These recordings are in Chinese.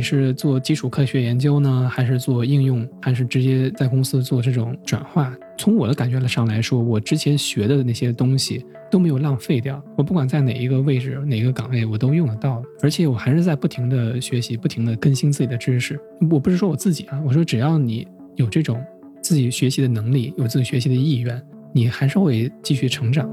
你是做基础科学研究呢，还是做应用，还是直接在公司做这种转化？从我的感觉上来说，我之前学的那些东西都没有浪费掉。我不管在哪一个位置、哪个岗位，我都用得到，而且我还是在不停的学习、不停的更新自己的知识。我不是说我自己啊，我说只要你有这种自己学习的能力，有自己学习的意愿，你还是会继续成长。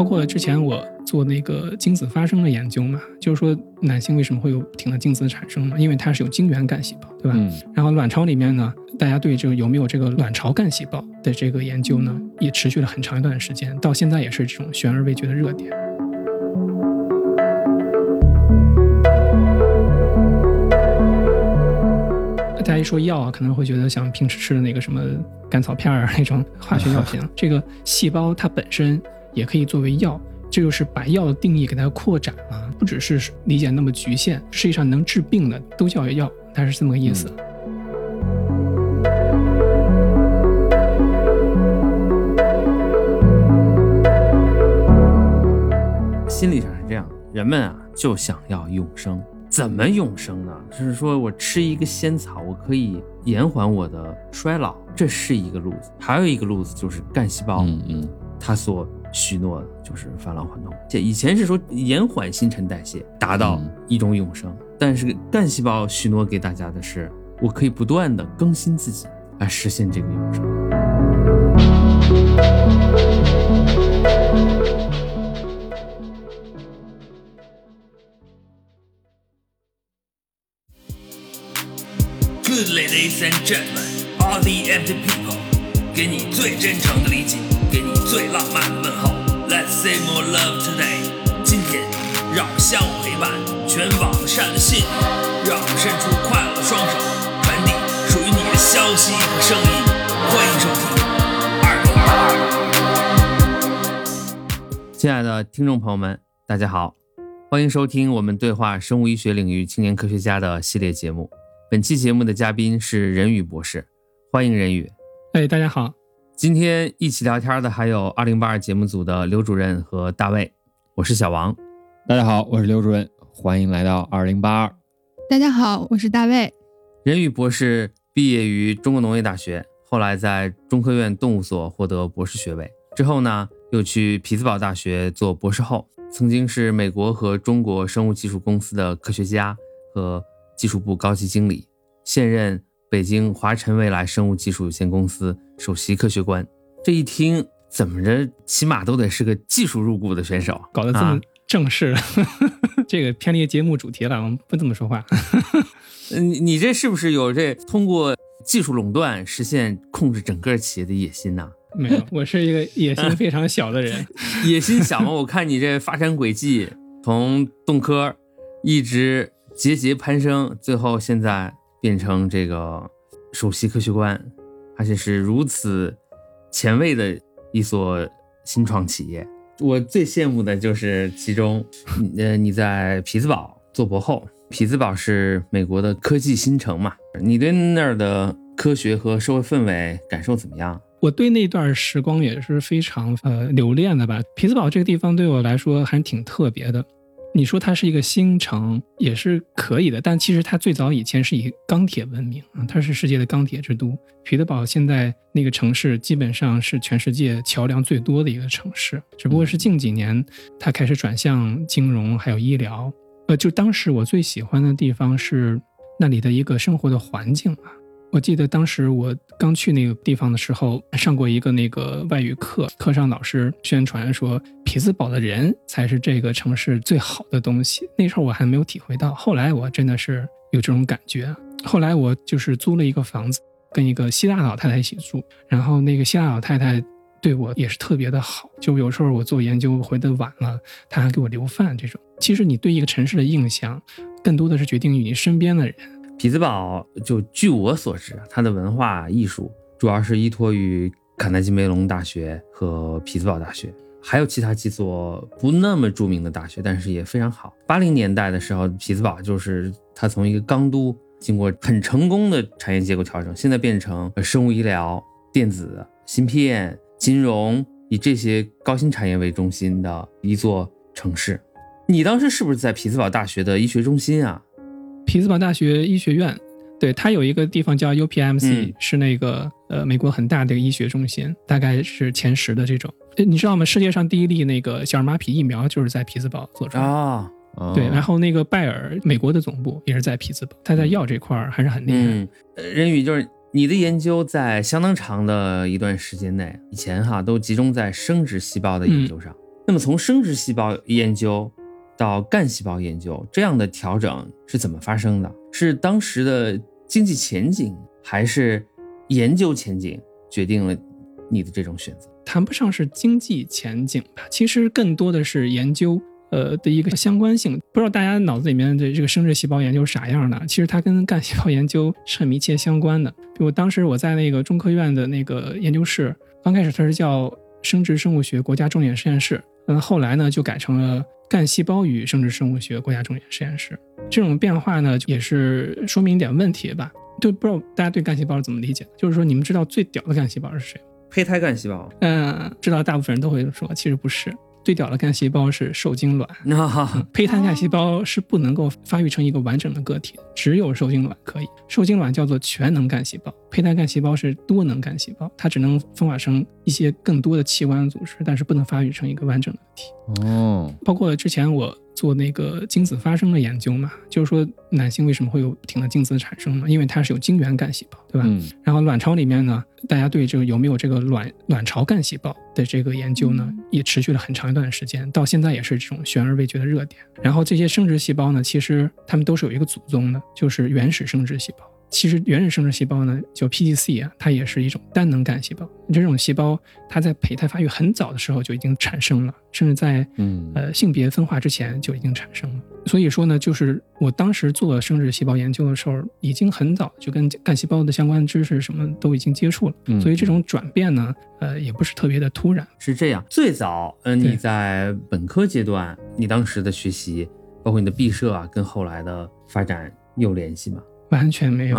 包括之前我做那个精子发生的研究嘛，就是说男性为什么会有不停的精子产生呢？因为它是有精原干细胞，对吧？嗯。然后卵巢里面呢，大家对这个有没有这个卵巢干细胞的这个研究呢，也持续了很长一段时间，到现在也是这种悬而未决的热点。大家一说药啊，可能会觉得像平时吃的那个什么甘草片儿那种化学药品，这个细胞它本身。也可以作为药，这就是把药的定义给它扩展了，不只是理解那么局限，实际上能治病的都叫药，它是这么个意思。心理上是这样，人们啊就想要永生，怎么永生呢？就是说我吃一个仙草，我可以延缓我的衰老，这是一个路子。还有一个路子就是干细胞，嗯嗯，它所许诺的就是返老还童，这以前是说延缓新陈代谢，达到一种永生。但是干细胞许诺给大家的是，我可以不断的更新自己，来实现这个永生。Good ladies and gentlemen, all the empty people，给你最真诚的理解。给你最浪漫的问候，Let's say more love today。今天，让我们相互陪伴，全网善的信，让我们伸出快乐双手，传递属于你的消息和声音。欢迎收听二零二二。亲爱的听众朋友们，大家好，欢迎收听我们对话生物医学领域青年科学家的系列节目。本期节目的嘉宾是任宇博士，欢迎任宇。哎，大家好。今天一起聊天的还有二零八二节目组的刘主任和大卫，我是小王。大家好，我是刘主任，欢迎来到二零八二。大家好，我是大卫。任宇博士毕业于中国农业大学，后来在中科院动物所获得博士学位，之后呢又去匹兹堡大学做博士后，曾经是美国和中国生物技术公司的科学家和技术部高级经理，现任。北京华晨未来生物技术有限公司首席科学官，这一听怎么着，起码都得是个技术入股的选手，搞得这么正式，这个偏离节目主题了，我们不这么说话。你你这是不是有这通过技术垄断实现控制整个企业的野心呢？没有，我是一个野心非常小的人。野心小吗？我看你这发展轨迹，从动科一直节节攀升，最后现在。变成这个首席科学官，而且是如此前卫的一所新创企业。我最羡慕的就是其中，呃，你在匹兹堡做博后，匹兹堡是美国的科技新城嘛？你对那儿的科学和社会氛围感受怎么样？我对那段时光也是非常呃留恋的吧。匹兹堡这个地方对我来说还是挺特别的。你说它是一个新城也是可以的，但其实它最早以前是以钢铁闻名啊，它是世界的钢铁之都。彼得堡现在那个城市基本上是全世界桥梁最多的一个城市，只不过是近几年它开始转向金融还有医疗。呃，就当时我最喜欢的地方是那里的一个生活的环境啊。我记得当时我刚去那个地方的时候，上过一个那个外语课，课上老师宣传说，匹兹堡的人才是这个城市最好的东西。那时候我还没有体会到，后来我真的是有这种感觉。后来我就是租了一个房子，跟一个希腊老太太一起住，然后那个希腊老太太对我也是特别的好，就有时候我做研究回的晚了，她还给我留饭。这种其实你对一个城市的印象，更多的是决定于你身边的人。匹兹堡就据我所知，它的文化艺术主要是依托于卡耐基梅隆大学和匹兹堡大学，还有其他几所不那么著名的大学，但是也非常好。八零年代的时候，匹兹堡就是它从一个钢都，经过很成功的产业结构调整，现在变成生物医疗、电子、芯片、金融、以这些高新产业为中心的一座城市。你当时是不是在匹兹堡大学的医学中心啊？匹兹堡大学医学院，对，它有一个地方叫 UPMC，、嗯是那个呃美国很大的一个医学中心，大概是前十的这种。呃你知道吗？世界上第一例那个小儿麻痹疫苗就是在匹兹堡做出来的。啊，哦对，然后那个拜耳美国的总部也是在匹兹堡，它在药这块儿还是很厉害。嗯，呃任宇就是你的研究在相当长的一段时间内，以前哈都集中在生殖细胞的研究上。那么从生殖细胞研究到干细胞研究，这样的调整是怎么发生的？是当时的经济前景，还是研究前景决定了你的这种选择？谈不上是经济前景吧，其实更多的是研究呃的一个相关性。不知道大家脑子里面的这个生殖细胞研究是啥样的？其实它跟干细胞研究是很密切相关的。比如当时我在那个中科院的那个研究室，刚开始它是叫生殖生物学国家重点实验室，嗯，后来呢就改成了干细胞与生殖生物学国家重点实验室。这种变化呢，也是说明一点问题吧。就不知道大家对干细胞是怎么理解的？就是说，你们知道最屌的干细胞是谁吗？胚胎干细胞，嗯，知道大部分人都会说，其实不是。最屌的干细胞是受精卵，那、胚胎干细胞是不能够发育成一个完整的个体，只有受精卵可以。受精卵叫做全能干细胞，胚胎干细胞是多能干细胞，它只能分化成一些更多的器官组织，但是不能发育成一个完整的个体。哦，包括之前我做那个精子发生的研究嘛，就是说男性为什么会有不停的精子产生呢？因为它是有精原干细胞，对吧？嗯然后卵巢里面呢，大家对这个有没有这个卵卵巢干细胞的这个研究呢，也持续了很长一段时间，到现在也是这种悬而未决的热点。然后这些生殖细胞呢，其实它们都是有一个祖宗的，就是原始生殖细胞。其实原始生殖细胞呢，就 PGC 啊，它也是一种单能干细胞。这种细胞它在胚胎发育很早的时候就已经产生了，甚至在嗯呃性别分化之前就已经产生了。所以说呢，就是我当时做生殖细胞研究的时候，已经很早就跟干细胞的相关知识什么都已经接触了，嗯所以这种转变呢，呃，也不是特别的突然。是这样，最早，嗯、对你在本科阶段，你当时的学习，包括你的毕设啊，跟后来的发展有联系吗？完全没有。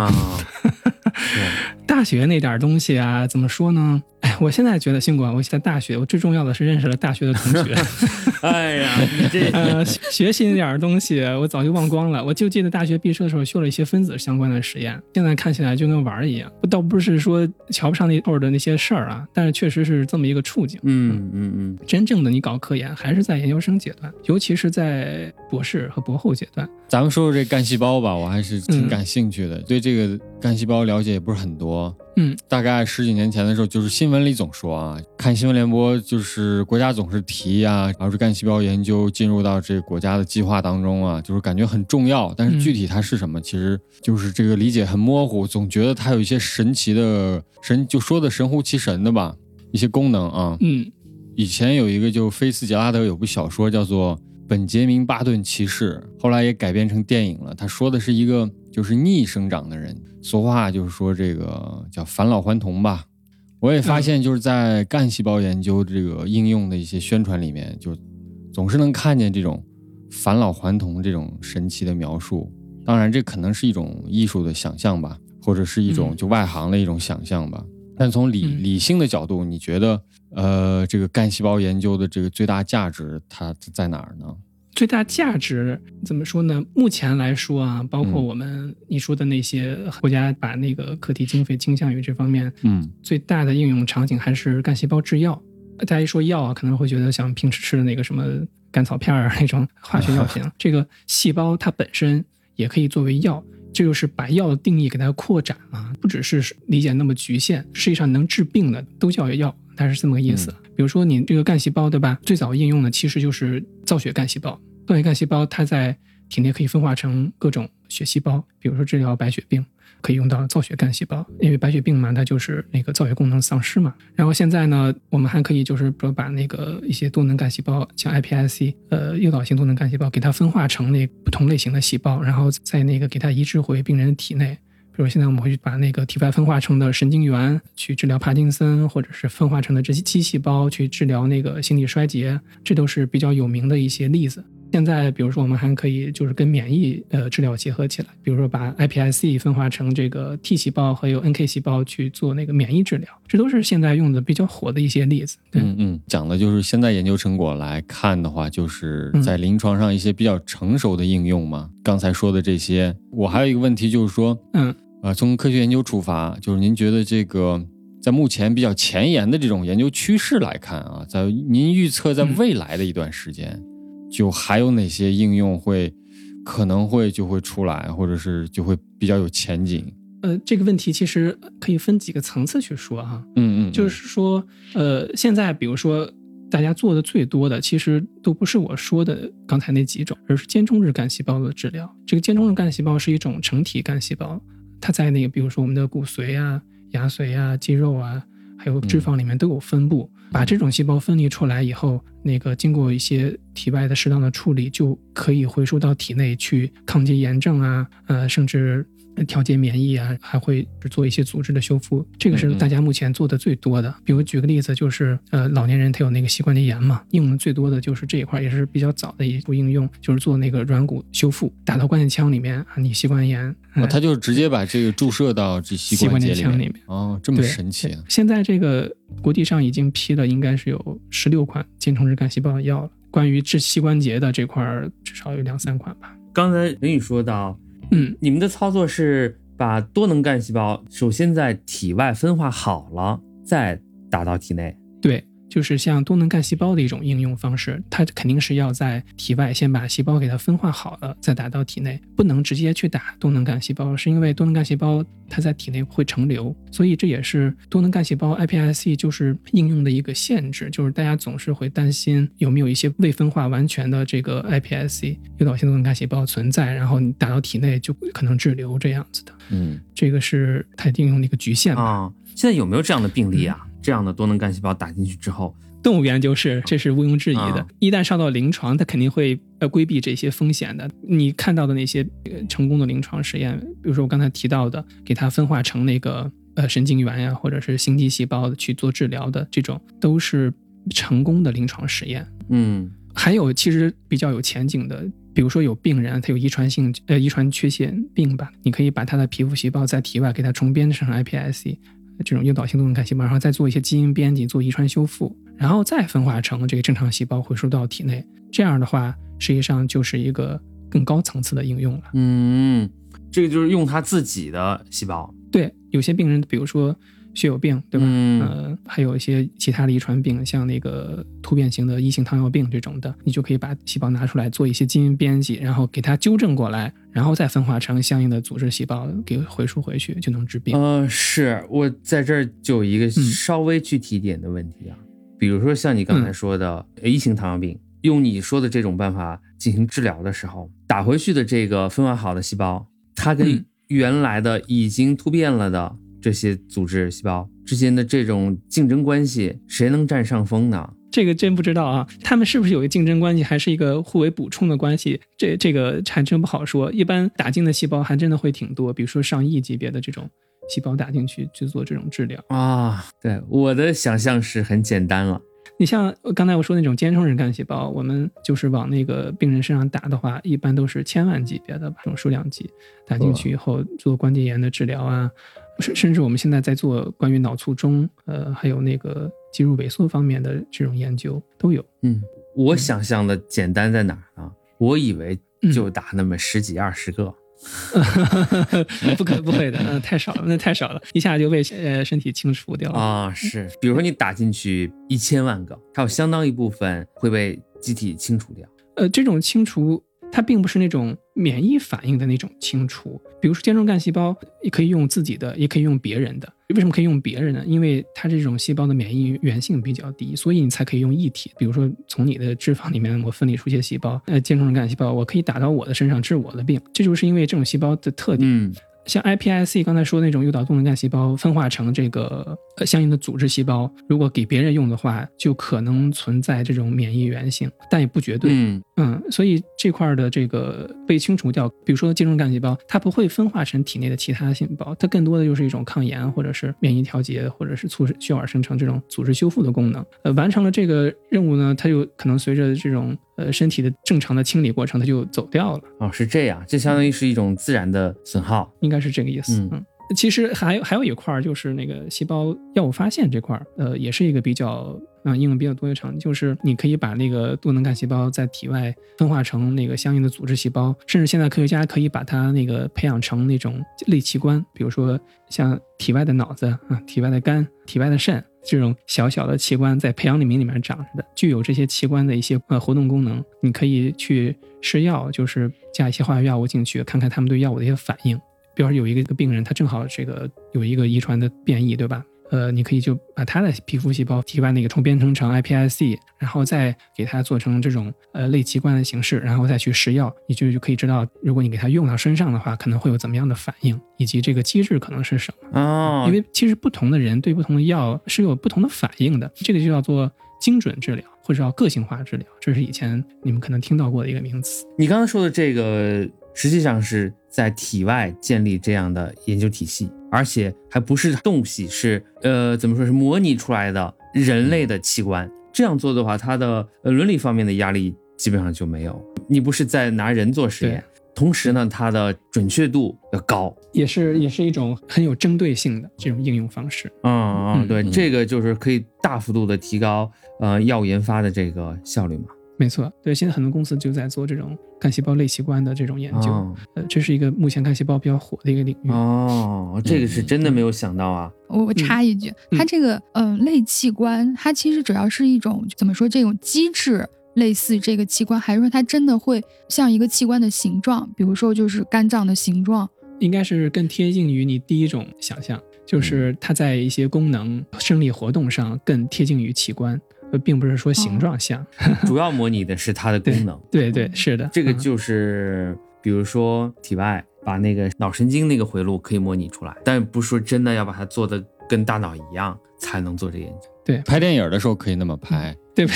大学那点东西啊，怎么说呢？哎，我现在觉得，辛苦啊！我在大学，我最重要的是认识了大学的同学。哎呀，你这呃，学习那点东西，我早就忘光了。我就记得大学毕设的时候修了一些分子相关的实验，现在看起来就跟玩儿一样。倒不是说瞧不上那会儿的那些事儿啊，但是确实是这么一个处境。嗯嗯嗯，真正的你搞科研还是在研究生阶段，尤其是在博士和博后阶段。咱们说说这干细胞吧，我还是挺嗯感兴趣的，对这个干细胞了解也不是很多。嗯，大概十几年前的时候，就是新闻里总说啊，看新闻联播，就是国家总是提啊，然后是干细胞研究进入到这个国家的计划当中啊，就是感觉很重要，但是嗯具体它是什么，其实就是这个理解很模糊，总觉得它有一些神奇的神，就说的神乎其神的吧，一些功能啊。嗯以前有一个就菲茨杰拉德有部小说叫做《本杰明·巴顿骑士》，后来也改编成电影了。他说的是一个就是逆生长的人，俗话就是说这个叫返老还童吧。我也发现就是在干细胞研究这个应用的一些宣传里面，就总是能看见这种返老还童这种神奇的描述。当然，这可能是一种艺术的想象吧，或者是一种嗯就外行的一种想象吧。但从理嗯理性的角度，你觉得呃，这个干细胞研究的这个最大价值它在哪儿呢？最大价值怎么说呢？目前来说啊，包括嗯我们你说的那些国家把那个课题经费倾向于这方面，嗯最大的应用场景还是干细胞制药。大家一说药啊，可能会觉得像平时吃的那个什么甘草片儿啊那种 化学药品啊。这个细胞它本身也可以作为药，这就是把药的定义给它扩展了，不只是理解那么局限，实际上能治病的都叫药，它是这么个意思。比如说你这个干细胞，对吧？最早应用的其实就是造血干细胞，造血干细胞它在体内可以分化成各种血细胞，比如说治疗白血病。可以用到造血干细胞，因为白血病嘛，它就是那个造血功能丧失嘛。然后现在呢，我们还可以就是说把那个一些多能干细胞，像 iPSC，呃，诱导性多能干细胞，给它分化成那不同类型的细胞，然后再那个给它移植回病人的体内。比如现在我们会去把那个体外分化成的神经元去治疗帕金森，或者是分化成的这些肌细胞去治疗那个心力衰竭，这都是比较有名的一些例子。现在，比如说，我们还可以就是跟免疫呃治疗结合起来，比如说把 iPSC 分化成这个 T 细胞和有 NK 细胞去做那个免疫治疗，这都是现在用的比较火的一些例子。对，嗯嗯，讲的就是现在研究成果来看的话，就是在临床上一些比较成熟的应用嘛。刚才说的这些，我还有一个问题就是说，嗯，呃，从科学研究出发，就是您觉得这个在目前比较前沿的这种研究趋势来看啊，在您预测在未来的一段时间。就还有哪些应用会可能会就会出来，或者是就会比较有前景？呃，这个问题其实可以分几个层次去说哈。嗯嗯，就是说，呃，现在比如说大家做的最多的，其实都不是我说的刚才那几种，而是间充质干细胞的治疗。这个间充质干细胞是一种成体干细胞，它在那个比如说我们的骨髓啊、牙髓啊、肌肉啊，还有脂肪里面都有分布。把这种细胞分离出来以后，那个经过一些体外的适当的处理，就可以回输到体内去抗击炎症啊，呃，甚至。调节免疫啊，还会做一些组织的修复，这个是大家目前做的最多的。比如举个例子，就是呃，老年人他有那个膝关节炎嘛，用的最多的就是这一块，也是比较早的一步应用，就是做那个软骨修复，打到关节腔里面啊，你膝关节炎，他就直接把这个注射到这膝关节腔里面。哦，这么神奇。现在这个国际上已经批了，应该是有十六款间充质干细胞的药了。关于治膝关节的这块，至少有两三款吧。刚才林宇说到，嗯，你们的操作是。把多能干细胞首先在体外分化好了，再打到体内。对。就是像多能干细胞的一种应用方式，它肯定是要在体外先把细胞给它分化好了，再打到体内，不能直接去打多能干细胞，是因为多能干细胞它在体内会成瘤，所以这也是多能干细胞 iPSC 就是应用的一个限制，就是大家总是会担心有没有一些未分化完全的这个 iPSC 诱导性多能干细胞存在，然后你打到体内就可能滞留这样子的。嗯，这个是它应用的一个局限啊。现在有没有这样的病例啊？这样的多能干细胞打进去之后，动物研究是这是毋庸置疑的。一旦上到临床，它肯定会呃规避这些风险的。你看到的那些成功的临床实验，比如说我刚才提到的，给它分化成那个呃神经元呀，或者是心肌细胞去做治疗的这种，都是成功的临床实验。嗯，还有其实比较有前景的，比如说有病人他有遗传性呃遗传缺陷病吧，你可以把他的皮肤细胞在体外给他重编成 iPSC。这种诱导性多能干细胞，然后再做一些基因编辑，做遗传修复，然后再分化成这个正常细胞回输到体内。这样的话，实际上就是一个更高层次的应用了。嗯，这个就是用他自己的细胞。对，有些病人，比如说。血友病，对吧？嗯，还有一些其他的遗传病，像那个突变型的一型糖尿病这种的，你就可以把细胞拿出来做一些基因编辑，然后给它纠正过来，然后再分化成相应的组织细胞给回输回去，就能治病。呃，是我在这儿就有一个稍微具体点的问题啊，比如说像你刚才说的一型糖尿病，用你说的这种办法进行治疗的时候，打回去的这个分化好的细胞，它跟原来的已经突变了的。这些组织细胞之间的这种竞争关系，谁能占上风呢？这个真不知道啊。他们是不是有一个竞争关系，还是一个互为补充的关系？这这个还真不好说。一般打进的细胞还真的会挺多，比如说上亿级别的这种细胞打进去去做这种治疗啊。对，我的想象是很简单了。你像刚才我说那种间充质干细胞，我们就是往那个病人身上打的话，一般都是千万级别的这种数量级，打进去以后做关节炎的治疗啊。甚甚至我们现在在做关于脑卒中，呃，还有那个肌肉萎缩方面的这种研究都有。嗯，我想象的简单在哪儿呢？我以为就打那么十几二十个，不可不会的，嗯，太少了，那太少了，一下就被呃身体清除掉了啊。是，比如说你打进去一千万个，它有相当一部分会被机体清除掉。呃，这种清除。它并不是那种免疫反应的那种清除，比如说间充干细胞，也可以用自己的，也可以用别人的。为什么可以用别人呢？因为它这种细胞的免疫原性比较低，所以你才可以用异体。比如说从你的脂肪里面我分离出一些细胞，呃，间充干细胞，我可以打到我的身上治我的病。这就是因为这种细胞的特点。像 iPSC 刚才说那种诱导动能干细胞分化成这个呃相应的组织细胞，如果给别人用的话，就可能存在这种免疫原性，但也不绝对。嗯嗯，所以这块的这个被清除掉，比如说间充干细胞，它不会分化成体内的其他细胞，它更多的就是一种抗炎或者是免疫调节，或者是促使血管生成这种组织修复的功能。呃，完成了这个任务呢，它就可能随着这种呃身体的正常的清理过程，它就走掉了，哦，是这样，这相当于是一种自然的损耗。应该是这个意思。嗯嗯，其实还有还有一块儿就是那个细胞药物发现这块儿，呃，也是一个比较嗯应用比较多的场景，就是你可以把那个多能干细胞在体外分化成那个相应的组织细胞，甚至现在科学家可以把它那个培养成那种类器官，比如说像体外的脑子啊、体外的肝、体外的肾。这种小小的器官在培养皿里面长着的，具有这些器官的一些呃活动功能，你可以去试药，就是加一些化学药物进去，看看他们对药物的一些反应。比方说有一个病人，他正好这个有一个遗传的变异，对吧？呃，你可以就把他的皮肤细胞体外那个重编程成 iPSC，然后再给它做成这种呃类器官的形式，然后再去试药，你就就可以知道，如果你给它用到身上的话，可能会有怎么样的反应，以及这个机制可能是什么。哦，因为其实不同的人对不同的药是有不同的反应的，这个就叫做精准治疗，或者叫个性化治疗，这是以前你们可能听到过的一个名词。你刚刚说的这个，实际上是在体外建立这样的研究体系，而且还不是动物系，是呃怎么说是模拟出来的人类的器官。这样做的话，它的呃伦理方面的压力基本上就没有。你不是在拿人做实验，同时呢，它的准确度要高。也是也是一种很有针对性的这种应用方式。嗯嗯，对，嗯这个就是可以大幅度的提高呃药物研发的这个效率嘛。没错，对，现在很多公司就在做这种干细胞类器官的这种研究，哦呃，这是一个目前干细胞比较火的一个领域。哦，这个是真的没有想到啊。我我插一句，嗯它这个嗯、呃类器官，它其实主要是一种怎么说这种机制。类似这个器官，还是说它真的会像一个器官的形状？比如说，就是肝脏的形状。应该是更贴近于你第一种想象，就是它在一些功能、生理活动上更贴近于器官，呃，并不是说形状像。主要模拟的是它的功能。对对，是的，嗯这个就是，比如说体外把那个脑神经那个回路可以模拟出来，但不是说真的要把它做的跟大脑一样才能做这研究。拍电影的时候可以那么拍，对 吧？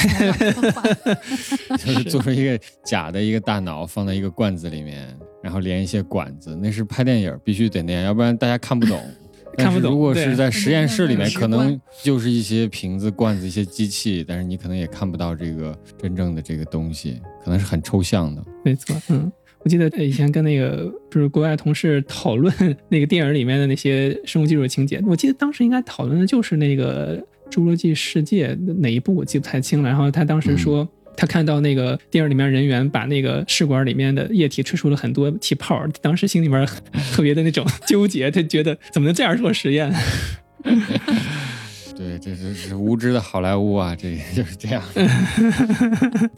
就是做出一个假的一个大脑放在一个罐子里面，然后连一些管子，那是拍电影必须得那样，要不然大家看不懂。看不懂但是如果是在实验室里面，可能就是一些瓶子、罐子、一些机器，但是你可能也看不到这个真正的这个东西，可能是很抽象的。没错，嗯，我记得以前跟那个就是国外同事讨论 那个电影里面的那些生物技术情节，我记得当时应该讨论的就是那个《侏罗纪世界》哪一部，我记不太清了。然后他当时说。他看到那个电影里面人员把那个试管里面的液体吹出了很多气泡，当时心里面特别的那种纠结，他觉得怎么能这样做实验？对，这是是无知的好莱坞啊，这就是这样。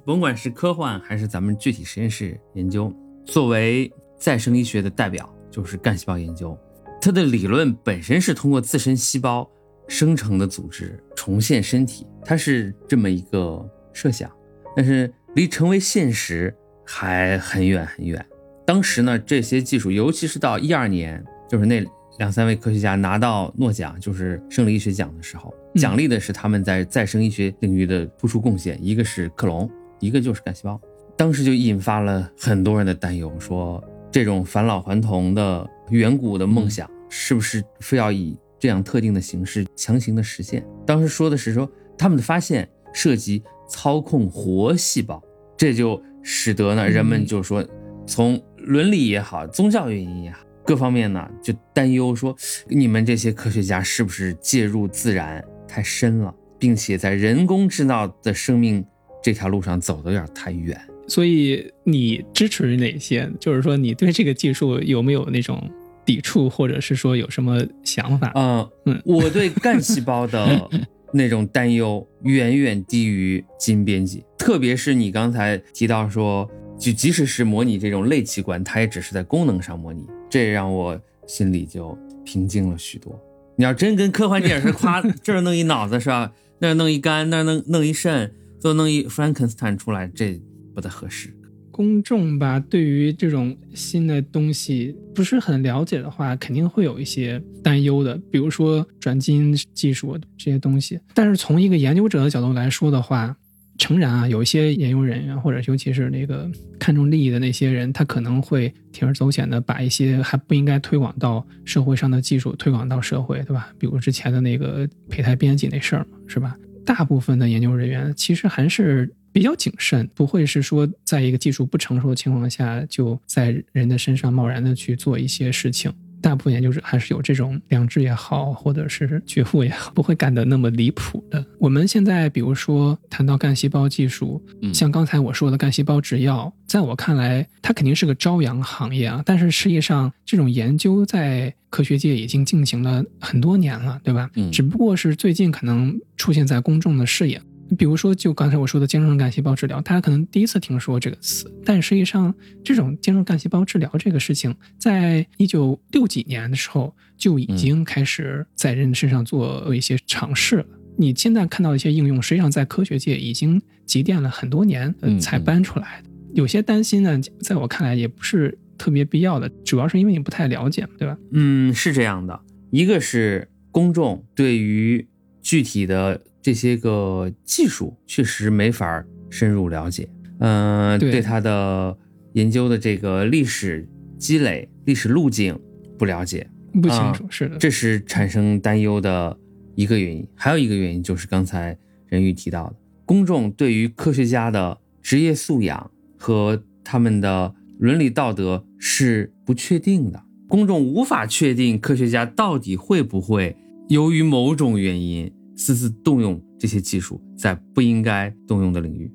甭管是科幻还是咱们具体实验室研究，作为再生医学的代表，就是干细胞研究。它的理论本身是通过自身细胞生成的组织重现身体，它是这么一个设想，但是离成为现实还很远很远。当时呢，这些技术，尤其是到一二年，就是那两三位科学家拿到诺奖，就是生理医学奖的时候，嗯奖励的是他们在再生医学领域的突出贡献，一个是克隆，一个就是干细胞。当时就引发了很多人的担忧，说这种返老还童的远古的梦想，是不是非要以这样特定的形式强行的实现？当时说的是说他们的发现涉及操控活细胞，这就使得呢人们就说，从伦理也好，宗教原因也好，各方面呢就担忧说，你们这些科学家是不是介入自然太深了，并且在人工制造的生命这条路上走得有点太远？所以你支持哪些？就是说你对这个技术有没有那种抵触，或者是说有什么想法？嗯嗯我对干细胞的 那种担忧远远低于基因编辑，特别是你刚才提到说，就即使是模拟这种类器官，它也只是在功能上模拟，这让我心里就平静了许多。你要真跟科幻电影似的，夸这儿弄一脑子是吧？那儿弄一肝，那儿弄弄一肾，最后弄一 Frankenstein 出来，这不太合适。公众吧，对于这种新的东西不是很了解的话，肯定会有一些担忧的，比如说转基因技术这些东西。但是从一个研究者的角度来说的话，诚然啊，有一些研究人员或者尤其是那个看重利益的那些人，他可能会铤而走险的把一些还不应该推广到社会上的技术推广到社会，对吧？比如之前的那个胚胎编辑那事儿嘛，是吧？大部分的研究人员其实还是比较谨慎，不会是说在一个技术不成熟的情况下，就在人的身上贸然的去做一些事情。大部分研究者还是有这种良知也好，或者是觉悟也好，不会干得那么离谱的。我们现在比如说谈到干细胞技术，嗯像刚才我说的干细胞制药，在我看来，它肯定是个朝阳行业啊。但是实际上，这种研究在科学界已经进行了很多年了，对吧？嗯只不过是最近可能出现在公众的视野。比如说，就刚才我说的间质干细胞治疗，大家可能第一次听说这个词，但实际上，这种间质干细胞治疗这个事情，在一九六几年的时候就已经开始在人身上做一些尝试了。你现在看到的一些应用，实际上在科学界已经积淀了很多年，才搬出来的。有些担心呢，在我看来也不是特别必要的，主要是因为你不太了解嘛，对吧？嗯，是这样的，一个是公众对于具体的这些个技术确实没法深入了解，嗯、对对它的研究的这个历史积累、历史路径不了解，不清楚，是的，这是产生担忧的一个原因。还有一个原因就是刚才任玉提到的，公众对于科学家的职业素养和他们的伦理道德是不确定的，公众无法确定科学家到底会不会由于某种原因私自动用这些技术在不应该动用的领域。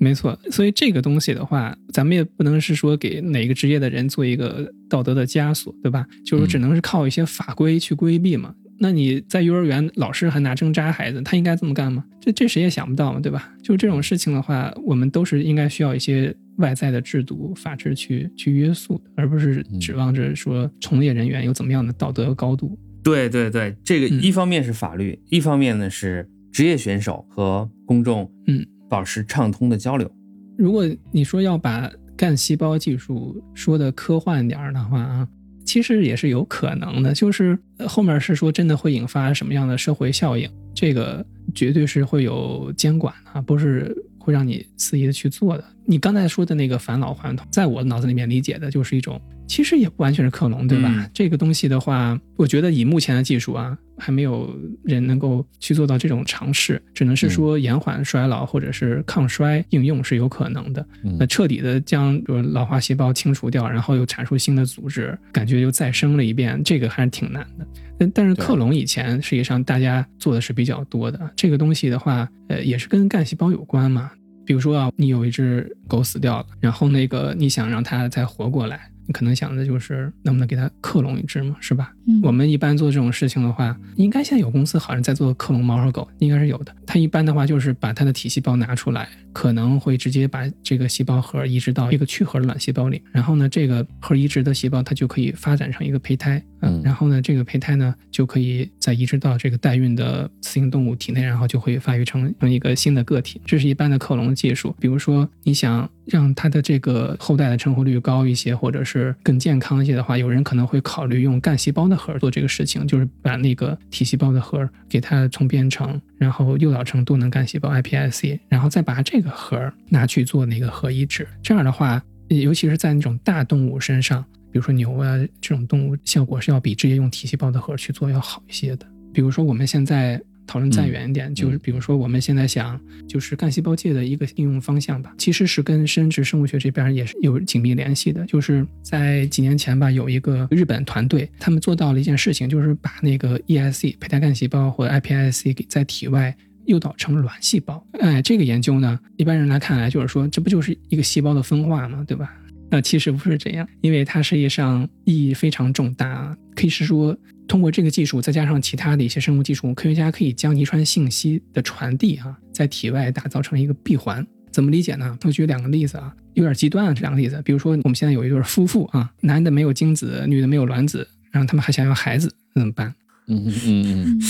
没错，所以这个东西的话，咱们也不能是说给哪个职业的人做一个道德的枷锁，对吧？就是只能是靠一些法规去规避嘛。那你在幼儿园，老师还拿针扎孩子，他应该这么干吗？这这谁也想不到嘛，对吧？就这种事情的话，我们都是应该需要一些外在的制度、法制去去约束的，而不是指望着说从业人员有怎么样的道德高度。对对对，这个嗯一方面是法律，一方面呢是职业选手和公众，嗯，保持畅通的交流。如果你说要把干细胞技术说的科幻点儿的话啊，其实也是有可能的。就是呃后面是说真的会引发什么样的社会效应，这个绝对是会有监管的啊，不是会让你肆意的去做的。你刚才说的那个返老还童，在我脑子里面理解的就是一种，其实也不完全是克隆，对吧？嗯这个东西的话，我觉得以目前的技术啊，还没有人能够去做到这种尝试，只能是说延缓衰老或者是抗衰应用是有可能的。嗯那彻底的将比如老化细胞清除掉，然后又产出新的组织，感觉又再生了一遍，这个还是挺难的。但但是克隆以前实际上大家做的是比较多的，这个东西的话，呃，也是跟干细胞有关嘛。比如说啊，你有一只狗死掉了，然后那个你想让它再活过来，你可能想的就是能不能给它克隆一只嘛，是吧？嗯，我们一般做这种事情的话，应该现在有公司好像在做克隆猫和狗，应该是有的。它一般的话就是把它的体细胞拿出来，可能会直接把这个细胞核移植到一个去核的卵细胞里，然后呢，这个核移植的细胞它就可以发展成一个胚胎，嗯然后呢，这个胚胎呢就可以再移植到这个代孕的雌性动物体内，然后就会发育成成一个新的个体。这是一般的克隆技术。比如说，你想让它的这个后代的成活率高一些，或者是更健康一些的话，有人可能会考虑用干细胞的核做这个事情，就是把那个体细胞的核给它重编程，然后诱导成多能干细胞 iPSC，然后再把这个核拿去做那个核移植。这样的话，尤其是在那种大动物身上，比如说牛啊这种动物，效果是要比直接用体细胞的核去做要好一些的。比如说我们现在讨论再远一点，就是比如说我们现在想，就是干细胞界的一个应用方向吧，其实是跟生殖生物学这边也是有紧密联系的。就是在几年前吧，有一个日本团队，他们做到了一件事情，就是把那个 ESC 胚胎干细胞或者 iPSC 给在体外。诱导成卵细胞，哎，这个研究呢，一般人来看来就是说，这不就是一个细胞的分化吗？对吧？那其实不是这样，因为它实际上意义非常重大啊，可以是说，通过这个技术，再加上其他的一些生物技术，科学家可以将遗传信息的传递啊，在体外打造成一个闭环。怎么理解呢？我举两个例子啊，有点极端啊，这两个例子。比如说，我们现在有一对夫妇啊，男的没有精子，女的没有卵子，然后他们还想要孩子，那怎么办？嗯嗯嗯嗯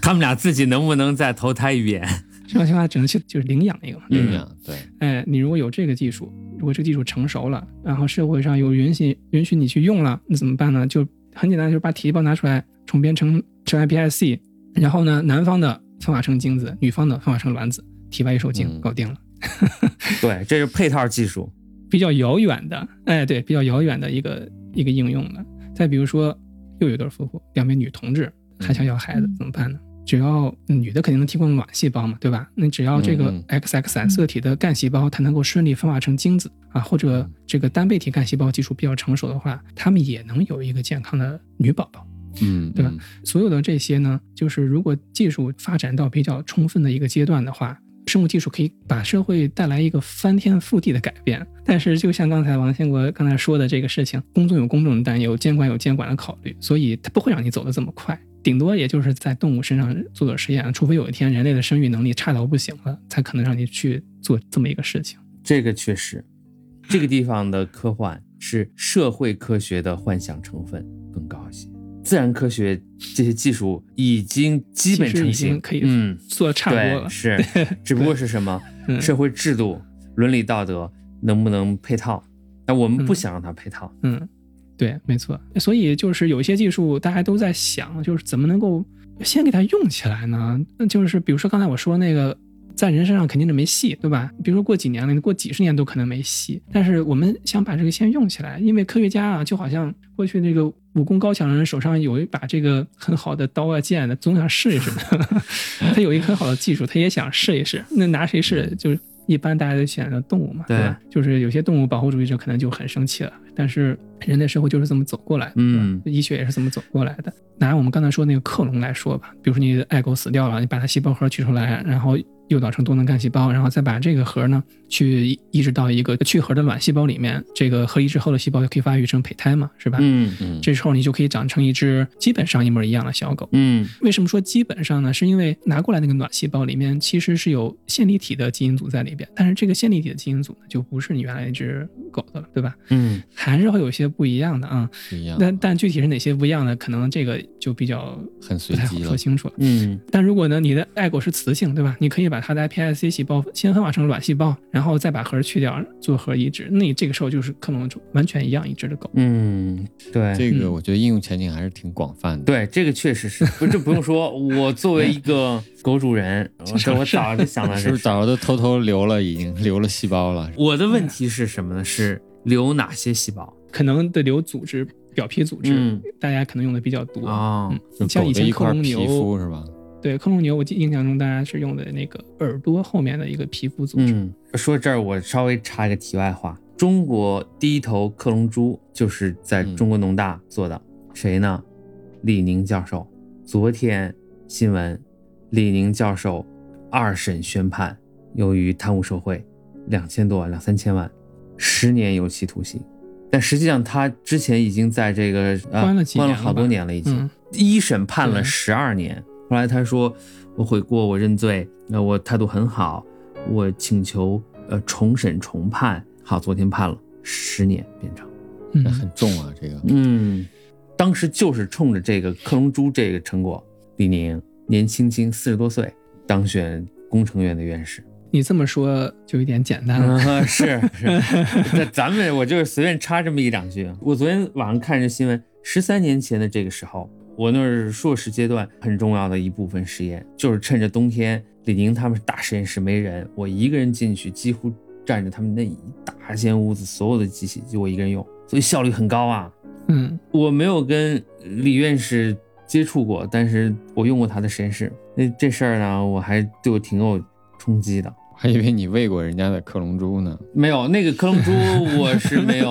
他们俩自己能不能再投胎一遍？这种情况下只能去就是领养一个嘛。对吧嗯，养对，哎，你如果有这个技术，如果这个技术成熟了，然后社会上有允许允许你去用了，那怎么办呢？就很简单，就是把体细胞拿出来重编成成 iPSC，然后呢，男方的分化成精子，女方的分化成卵子，体外一受精，嗯搞定了。对，这是配套技术。比较遥远的，哎，对，比较遥远的一个一个应用了。再比如说，又有一对夫妇，两位女同志还想要孩子，嗯怎么办呢？只要女的肯定能提供卵细胞嘛，对吧？那只要这个嗯 XX 染色体的干细胞它能够顺利分化成精子啊，或者这个单倍体干细胞技术比较成熟的话，他们也能有一个健康的女宝宝。嗯，对吧嗯？所有的这些呢，就是如果技术发展到比较充分的一个阶段的话，生物技术可以把社会带来一个翻天覆地的改变。但是，就像刚才王建国刚才说的这个事情，公众有公众的担忧，监管有监管的考虑，所以它不会让你走得这么快。顶多也就是在动物身上做做实验，除非有一天人类的生育能力差到不行了，才可能让你去做这么一个事情。这个确实，这个地方的科幻是社会科学的幻想成分更高一些。自然科学这些技术已经基本成型，可以嗯，做得差不多对，了。是，只不过是什么嗯社会制度、伦理道德能不能配套？但我们不嗯想让它配套。嗯，对，没错。所以就是有一些技术，大家都在想，就是怎么能够先给它用起来呢？那就是比如说刚才我说那个，在人身上肯定是没戏，对吧？比如说过几年了，过几十年都可能没戏。但是我们想把这个先用起来，因为科学家啊，就好像过去那个武功高强的人手上有一把这个很好的刀啊剑的，总想试一试。他有一个很好的技术，他也想试一试。那拿谁试？就是一般大家都选择动物嘛，对吧？就是有些动物保护主义者可能就很生气了，但是人类社会就是这么走过来的，嗯医学也是这么走过来的。拿我们刚才说那个克隆来说吧，比如说你的爱狗死掉了，你把它细胞核取出来，然后诱导成多能干细胞，然后再把这个核呢去移植到一个去核的卵细胞里面，这个核移植后的细胞就可以发育成胚胎嘛，是吧？嗯嗯，这时候你就可以长成一只基本上一模一样的小狗。嗯为什么说基本上呢？是因为拿过来那个卵细胞里面其实是有线粒体的基因组在里边，但是这个线粒体的基因组呢，就不是你原来那只狗的了，对吧？嗯还是会有些不一样的啊。不一样，但但具体是哪些不一样的，可能这个就比较很随不太好机了。说清楚了。嗯但如果呢，你的爱狗是雌性，对吧？你可以把它的 iPSC 细胞先分化成卵细胞，然后再把核去掉，做核移植。那你这个时候就是克隆出完全一样一只的狗。嗯，对，这个嗯我觉得应用前景还是挺广泛的。对，这个确实是，不，这不用说。我作为一个狗主人，我这我早就想到是早就偷偷留了，已经留了细胞了？我的问题是什么呢？是留哪些细胞？可能得留组织、表皮组织，嗯大家可能用的比较多。哦，嗯像以前一块皮克隆牛肤是吧？对，克隆牛，我记印象中大家是用的那个耳朵后面的一个皮肤组织。嗯，说这儿我稍微插一个题外话，中国第一头克隆猪就是在中国农大做的，谁呢？李宁教授。昨天新闻，李宁教授二审宣判，由于贪污受贿，两千多万，两三千万，十年有期徒刑。但实际上他之前已经在这个呃关了几关了好多年了已经。嗯一审判了对十二年，后来他说我悔过，我认罪，那我态度很好，我请求呃重审重判。好，昨天判了十年，变成嗯，那很重啊，这个。嗯，当时就是冲着这个克隆猪这个成果，李宁年轻轻四十多岁当选工程院的院士。你这么说就有点简单了。嗯，是是，那咱们我就是随便插这么一两句。我昨天晚上看这新闻，十三年前的这个时候，我那是硕士阶段很重要的一部分实验，就是趁着冬天，李宁他们大实验室没人，我一个人进去，几乎占着他们那一大间屋子所有的机器，就我一个人用，所以效率很高啊。嗯我没有跟李院士接触过，但是我用过他的实验室。那这事儿呢，我还对我挺有冲击的。还以为你喂过人家的克隆猪呢。没有那个克隆猪，我是没有，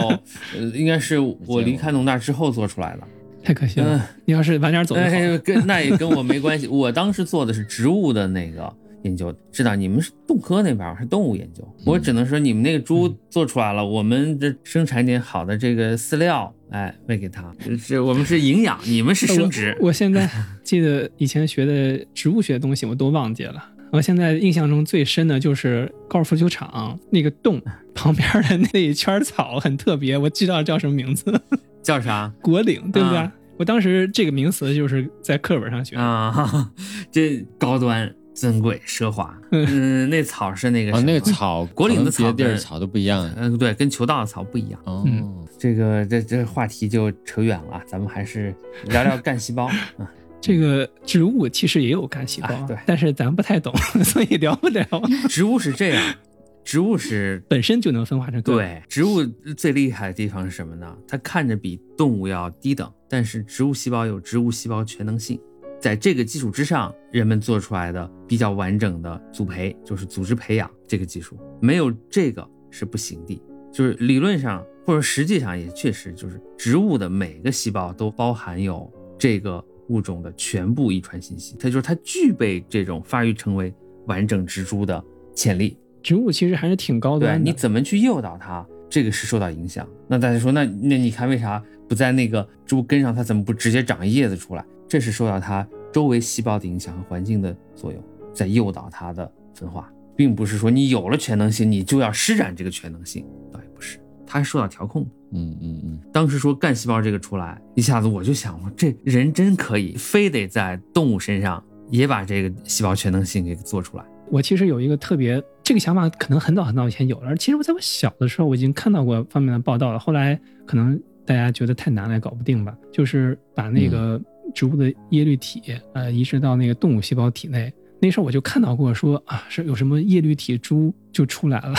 呃，应该是我离开农大之后做出来的。太可惜了。嗯你要是晚点走就好了。哎，跟那也跟我没关系。我当时做的是植物的那个研究，知道你们是动科那边儿是动物研究，我只能说你们那个猪做出来了，我们这生产点好的这个饲料，哎，喂给它。是我们是营养，你们是生殖。我我现在记得以前学的植物学的东西我都忘记了。我现在印象中最深的就是高尔夫球场那个洞旁边的那一圈草很特别，我知道叫什么名字，叫啥果岭，对不对？啊我当时这个名词就是在课本上学的。啊？哈 哈这高端、尊贵、奢华。嗯，那草是那个啊，什么那个草，果岭的可能别的地草跟儿草都不一样。嗯，对，跟求道的草不一样。哦，嗯这个这这话题就扯远了，咱们还是聊聊干细胞啊。这个植物其实也有干细胞，啊对但是咱不太懂，所以聊不了。植物是这样，植物是本身就能分化成个对植物最厉害的地方是什么呢？它看着比动物要低等，但是植物细胞有植物细胞全能性，在这个基础之上，人们做出来的比较完整的组培，就是组织培养这个技术，没有这个是不行的。就是理论上或者实际上也确实就是植物的每个细胞都包含有这个物种的全部遗传信息，它就是它具备这种发育成为完整植株的潜力。植物其实还是挺高的。你怎么去诱导它，这个是受到影响。那大家说，那那你看为啥不在那个植物根上，它怎么不直接长叶子出来？这是受到它周围细胞的影响和环境的作用，在诱导它的分化，并不是说你有了全能性，你就要施展这个全能性，倒也不是，它是受到调控的。嗯嗯嗯，当时说干细胞这个出来，一下子我就想，我这人真可以，非得在动物身上也把这个细胞全能性给做出来。我其实有一个特别这个想法，可能很早很早以前有了。其实我在我小的时候，我已经看到过方面的报道了。后来可能大家觉得太难了，搞不定吧。就是把那个植物的叶绿体，呃，移植到那个动物细胞体内。那时候我就看到过说啊，是有什么叶绿体株就出来了。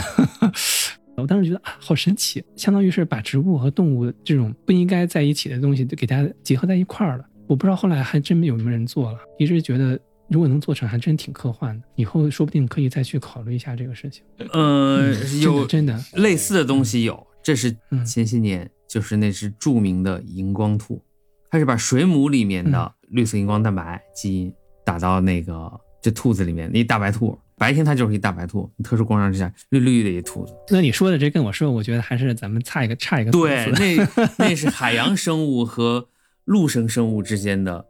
我当时觉得啊，好神奇，相当于是把植物和动物这种不应该在一起的东西，就给它结合在一块儿了。我不知道后来还真有没有人做了，一直觉得如果能做成，还真挺科幻的。以后说不定可以再去考虑一下这个事情。呃，有真的类似的东西有，这是嗯前些年就是那只著名的荧光兔，它是把水母里面的绿色荧光蛋白基因打到那个这兔子里面，那大白兔，白天它就是一大白兔，特殊光照之下绿绿的一兔子。那你说的这跟我说，我觉得还是咱们差一个差一个对，那那是海洋生物和陆生生物之间的。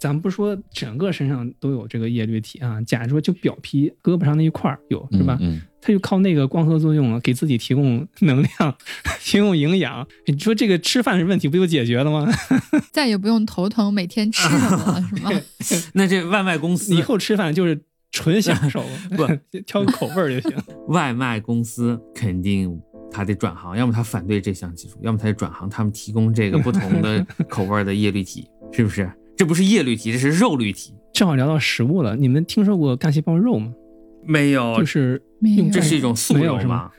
咱们不说整个身上都有这个叶绿体啊，假如说就表皮胳膊上那一块儿有是吧？嗯，它就靠那个光合作用啊，给自己提供能量，提供营养。你说这个吃饭的问题不就解决了吗？再也不用头疼每天吃什么了，是吗？那这外卖公司以后吃饭就是纯享受，不挑个口味儿就行。外卖公司肯定他得转行，要么他反对这项技术，要么他得转行，他们提供这个不同的口味的叶绿体，是不是？这不是叶绿体，这是肉绿体。正好聊到食物了，你们听说过干细胞肉吗？没有就是没有用这是一种素没有是吗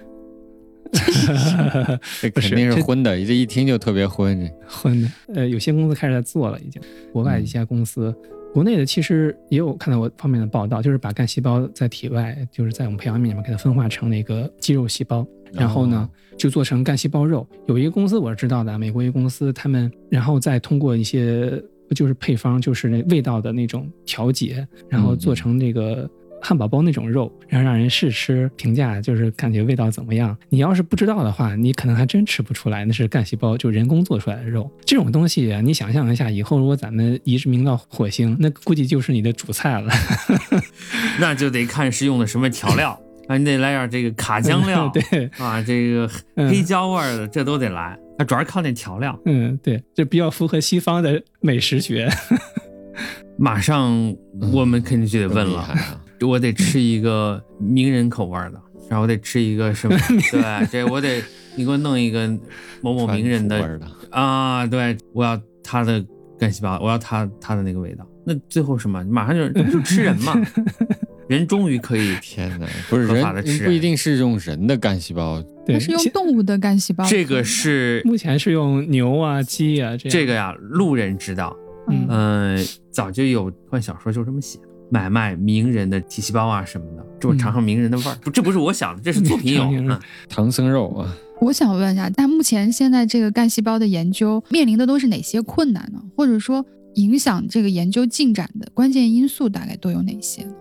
肉吗？这肯定是荤的，这一听就特别荤。这荤的，呃，有些公司开始在做了，已经。国外一些公司，国内的其实也有看到过方面的报道，就是把干细胞在体外，就是在我们培养皿里面给它分化成那个肌肉细胞，然后呢就做成干细胞肉。有一个公司我是知道的，美国一个公司，他们然后再通过一些就是配方，就是那味道的那种调节，然后做成这个。汉堡包那种肉，然后让人试吃，评价就是感觉味道怎么样。你要是不知道的话，你可能还真吃不出来，那是干细胞，就人工做出来的肉。这种东西啊，你想象一下，以后如果咱们移植民到火星，那估计就是你的主菜了。那就得看是用的什么调料 啊，你得来点这个卡酱料，对，啊，这个嗯黑椒味儿的，这都得来。它主要是靠那调料。嗯，对，就比较符合西方的美食学。马上我们肯定就得问了！我得吃一个名人口味的，然后我得吃一个什么？对，这我得你给我弄一个某某名人的味儿的，啊，对，我要他的干细胞，我要他他的那个味道。那最后什么？马上就这 不就吃人嘛？人终于可以天哪，不是人不一定是用人的干细胞，对，它是用动物的干细胞。这个是 目前是用牛啊、鸡啊这样。这个呀，路人知道，嗯嗯、早就有科幻小说就这么写，买卖名人的体细胞啊什么的，这我尝尝名人的味儿。不，这不是我想的，这是作品有。尝名人嗯唐僧肉啊，我想问一下，但目前现在这个干细胞的研究面临的都是哪些困难呢？或者说影响这个研究进展的关键因素大概都有哪些呢？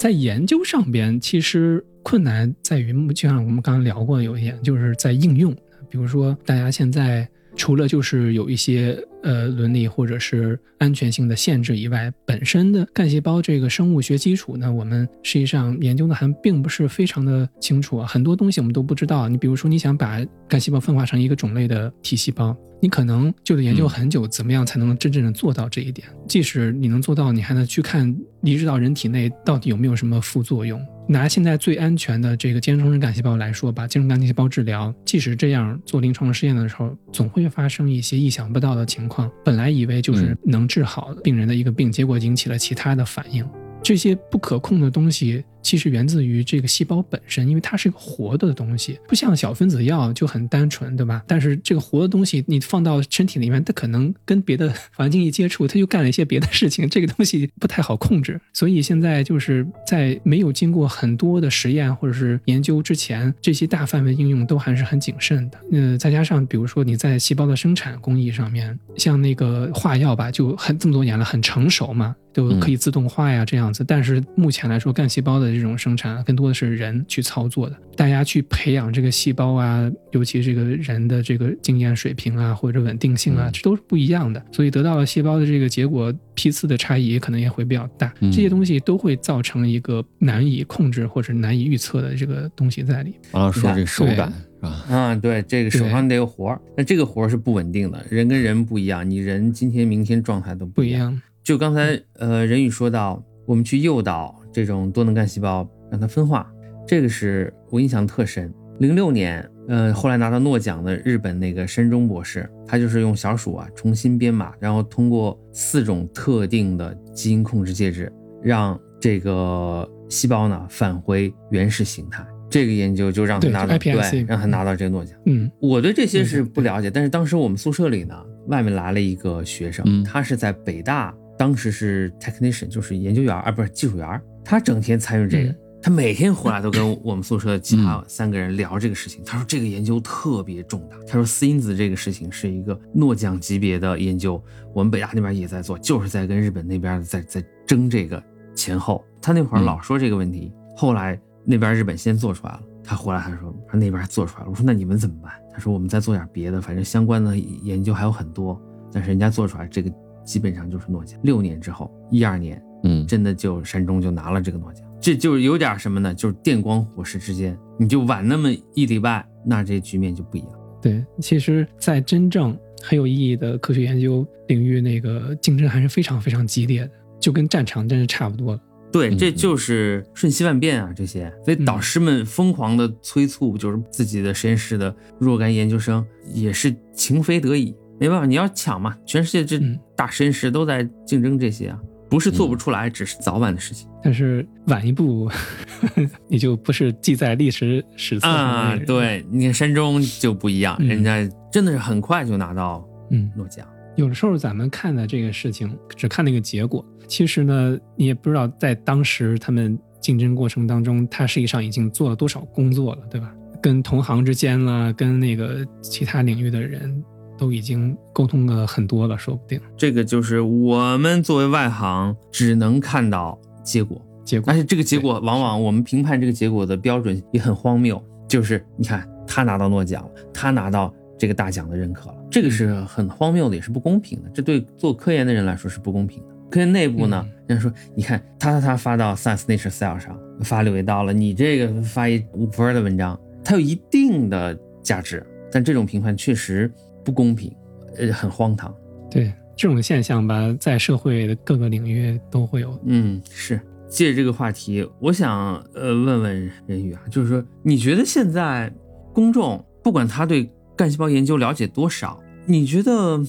在研究上边，其实困难在于，就像我们刚刚聊过，有一点就是在应用。比如说，大家现在除了就是有一些呃伦理或者是安全性的限制以外，本身的干细胞这个生物学基础呢，我们实际上研究的还并不是非常的清楚啊，很多东西我们都不知道。你比如说，你想把干细胞分化成一个种类的体细胞，你可能就得研究很久，怎么样才能真正的做到这一点？即使你能做到，你还能去看移植到人体内到底有没有什么副作用。拿现在最安全的这个间充质干细胞来说吧，间充干细胞治疗，即使这样做临床试验的时候，总会发生一些意想不到的情况。本来以为就是能治好病人的一个病，结果引起了其他的反应。这些不可控的东西其实源自于这个细胞本身，因为它是一个活的东西，不像小分子药就很单纯，对吧？但是这个活的东西你放到身体里面，它可能跟别的 环境一接触，它就干了一些别的事情，这个东西不太好控制。所以现在就是在没有经过很多的实验或者是研究之前，这些大范围应用都还是很谨慎的。呃，再加上比如说你在细胞的生产工艺上面，像那个化药吧，就很这么多年了，很成熟嘛。都可以自动化呀，这样子。但是目前来说，干细胞的这种生产更多的是人去操作的。大家去培养这个细胞啊，尤其这个人的这个经验水平啊，或者稳定性啊，这都是不一样的。所以得到了细胞的这个结果批次的差异，可能也会比较大。这些东西都会造成一个难以控制或者难以预测的这个东西在里。王老师说这个手感是吧？啊，对，这个手上得有活儿，那这个活儿是不稳定的，人跟人不一样，你人今天明天状态都不一样。就刚才呃，任宇说到，我们去诱导这种多能干细胞让它分化，这个是我印象特深。零六年，呃，后来拿到诺奖的日本那个山中博士，他就是用小鼠啊重新编码，然后通过四种特定的基因控制介质，让这个细胞呢返回原始形态。这个研究就让他拿到对，让他拿到这个诺奖。嗯，我对这些是不了解，但是当时我们宿舍里呢，外面来了一个学生，他是在北大。当时是 technician，就是研究员啊，不是技术员。他整天参与这个，他每天回来都跟我们宿舍其他三个人聊这个事情。他说这个研究特别重大。他说丝因子这个事情是一个诺奖级别的研究，我们北大那边也在做，就是在跟日本那边在在争这个前后。他那会儿老说这个问题，后来那边日本先做出来了，他回来他说他那边做出来了。我说那你们怎么办？他说我们再做点别的，反正相关的研究还有很多，但是人家做出来这个。基本上就是诺奖。六年之后，一二年，嗯，真的就山中就拿了这个诺奖。这就有点什么呢？就是电光火石之间，你就晚那么一礼拜，那这局面就不一样。对，其实，在真正很有意义的科学研究领域，那个竞争还是非常非常激烈的，就跟战场真是差不多了。对，这就是瞬息万变啊，这些。所以导师们疯狂的催促，就是自己的实验室的若干研究生，也是情非得已。没办法，你要抢嘛！全世界这大实验室都在竞争这些啊，不是做不出来，只是早晚的事情。但是晚一步，你就不是记在历史史册上啊。对，你看山中就不一样，人家真的是很快就拿到嗯诺奖。有的时候咱们看的这个事情，只看那个结果，其实呢，你也不知道在当时他们竞争过程当中，他实际上已经做了多少工作了，对吧？跟同行之间啦，跟那个其他领域的人。都已经沟通了很多了，说不定。这个就是我们作为外行只能看到结果，结果，而且这个结果往往我们评判这个结果的标准也很荒谬，就是你看他拿到诺奖了，他拿到这个大奖的认可了，这个是很荒谬的，也是不公平的，这对做科研的人来说是不公平的。科研内部呢，人家说你看他他他发到 Science Nature Cell 上发六位到了，你这个发一五分的文章，它有一定的价值，但这种评判确实。不公平，呃，很荒唐。对这种现象吧，在社会的各个领域都会有。嗯，是。借这个话题，我想呃问问任宇啊，就是说，你觉得现在公众不管他对干细胞研究了解多少，你觉得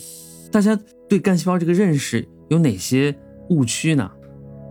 大家对干细胞这个认识有哪些误区呢？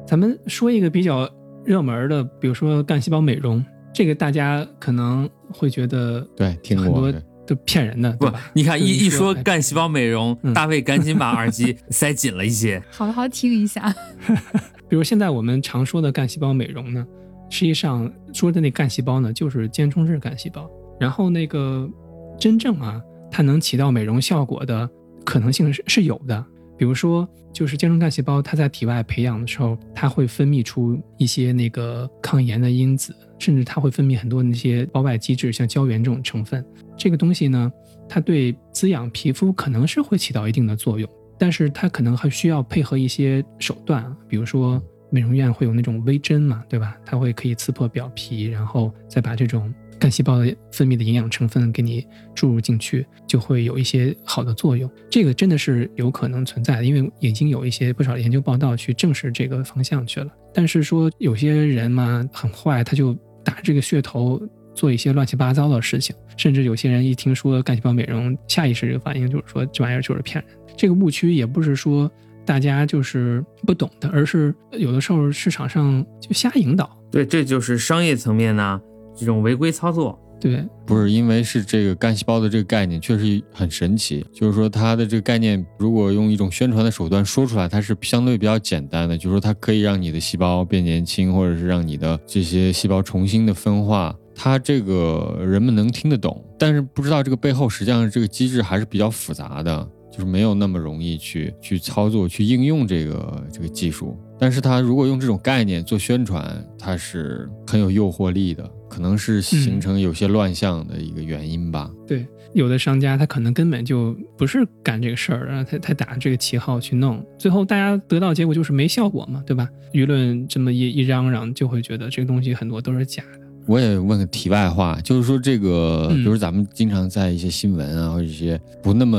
咱们说一个比较热门的，比如说干细胞美容，这个大家可能会觉得对，听很多。就骗人的，不？你看一一说干细胞美容，大卫赶紧把耳机 塞紧了一些，好好听一下。比如现在我们常说的干细胞美容呢，实际上说的那干细胞呢，就是间充质干细胞。然后那个真正啊，它能起到美容效果的可能性是是有的。比如说，就是间充干细胞，它在体外培养的时候，它会分泌出一些那个抗炎的因子。甚至它会分泌很多那些胞外基质，像胶原这种成分。这个东西呢，它对滋养皮肤可能是会起到一定的作用，但是它可能还需要配合一些手段，比如说美容院会有那种微针嘛，对吧？它会可以刺破表皮，然后再把这种干细胞的分泌的营养成分给你注入进去，就会有一些好的作用。这个真的是有可能存在的，因为已经有一些不少研究报道去证实这个方向去了。但是说有些人嘛很坏，他就。打这个噱头做一些乱七八糟的事情，甚至有些人一听说干细胞美容，下意识这个反应就是说这玩意儿就是骗人。这个误区也不是说大家就是不懂的，而是有的时候市场上就瞎引导，对，这就是商业层面呢这种违规操作。对，不是因为是这个干细胞的这个概念确实很神奇，就是说它的这个概念，如果用一种宣传的手段说出来，它是相对比较简单的，就是说它可以让你的细胞变年轻，或者是让你的这些细胞重新的分化，它这个人们能听得懂，但是不知道这个背后实际上这个机制还是比较复杂的，就是没有那么容易去去操作去应用这个这个技术。但是它如果用这种概念做宣传，它是很有诱惑力的，可能是形成有些乱象的一个原因吧。对，有的商家他可能根本就不是干这个事儿，然后他他打这个旗号去弄，最后大家得到结果就是没效果嘛，对吧？舆论这么一一嚷嚷，就会觉得这个东西很多都是假的。我也问个题外话，就是说这个，嗯比如咱们经常在一些新闻啊，或者一些不那么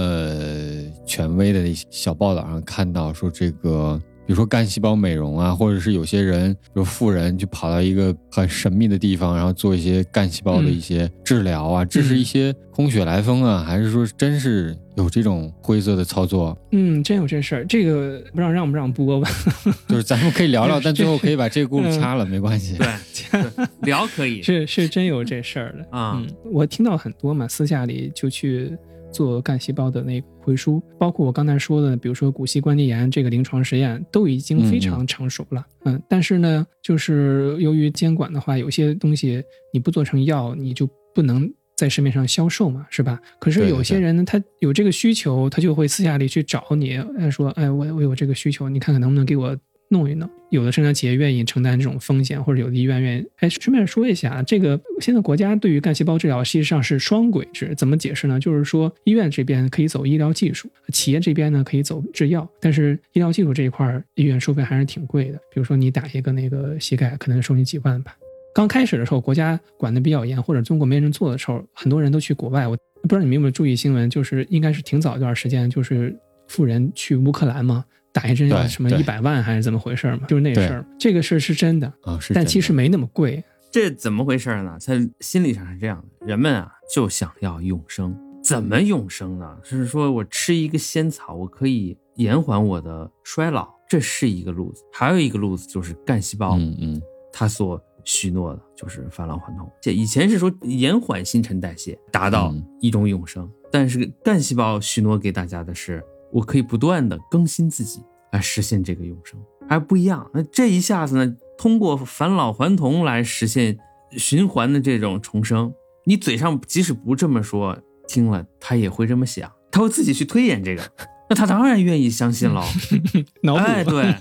权威的一些小报道上看到说这个，比如说干细胞美容啊，或者是有些人，比如富人就跑到一个很神秘的地方，然后做一些干细胞的一些治疗啊，这是一些空穴来风啊，还是说真是有这种灰色的操作？嗯，真有这事儿，这个不知道让不让播吧？就是咱们可以聊聊，但最后可以把这个故事掐了，没关系。对，对 聊可以。是是真有这事儿的啊嗯，我听到很多嘛，私下里就去做干细胞的那个回输，包括我刚才说的，比如说骨膝关节炎这个临床实验都已经非常成熟了，嗯但是呢，就是由于监管的话，有些东西你不做成药，你就不能。在市面上销售嘛，是吧？可是有些人呢，他有这个需求，他就会私下里去找你，哎，说，哎，我我有这个需求，你看看能不能给我弄一弄。有的生产企业愿意承担这种风险，或者有的医院愿意。哎，顺便说一下啊，这个现在国家对于干细胞治疗实际上是双轨制，怎么解释呢？就是说医院这边可以走医疗技术，企业这边呢可以走制药，但是医疗技术这一块，医院收费还是挺贵的。比如说你打一个那个膝盖，可能收你几万吧。刚开始的时候，国家管的比较严，或者中国没人做的时候，很多人都去国外。我不知道你们有没有注意新闻，就是应该是挺早一段时间，就是富人去乌克兰嘛，打一针要什么一百万还是怎么回事嘛？就是那事儿，这个事儿是真的，啊，是。但其实没那么贵。这怎么回事呢？他心理上是这样的，人们啊就想要永生。怎么永生呢？就是说我吃一个仙草，我可以延缓我的衰老，这是一个路子。还有一个路子就是干细胞，嗯嗯，它所许诺的就是返老还童。这以前是说延缓新陈代谢，达到嗯一种永生，但是干细胞许诺给大家的是，我可以不断的更新自己来实现这个永生，还不一样。那这一下子呢，通过返老还童来实现循环的这种重生，你嘴上即使不这么说，听了他也会这么想，他会自己去推演这个，那他当然愿意相信了。脑补，哎，对，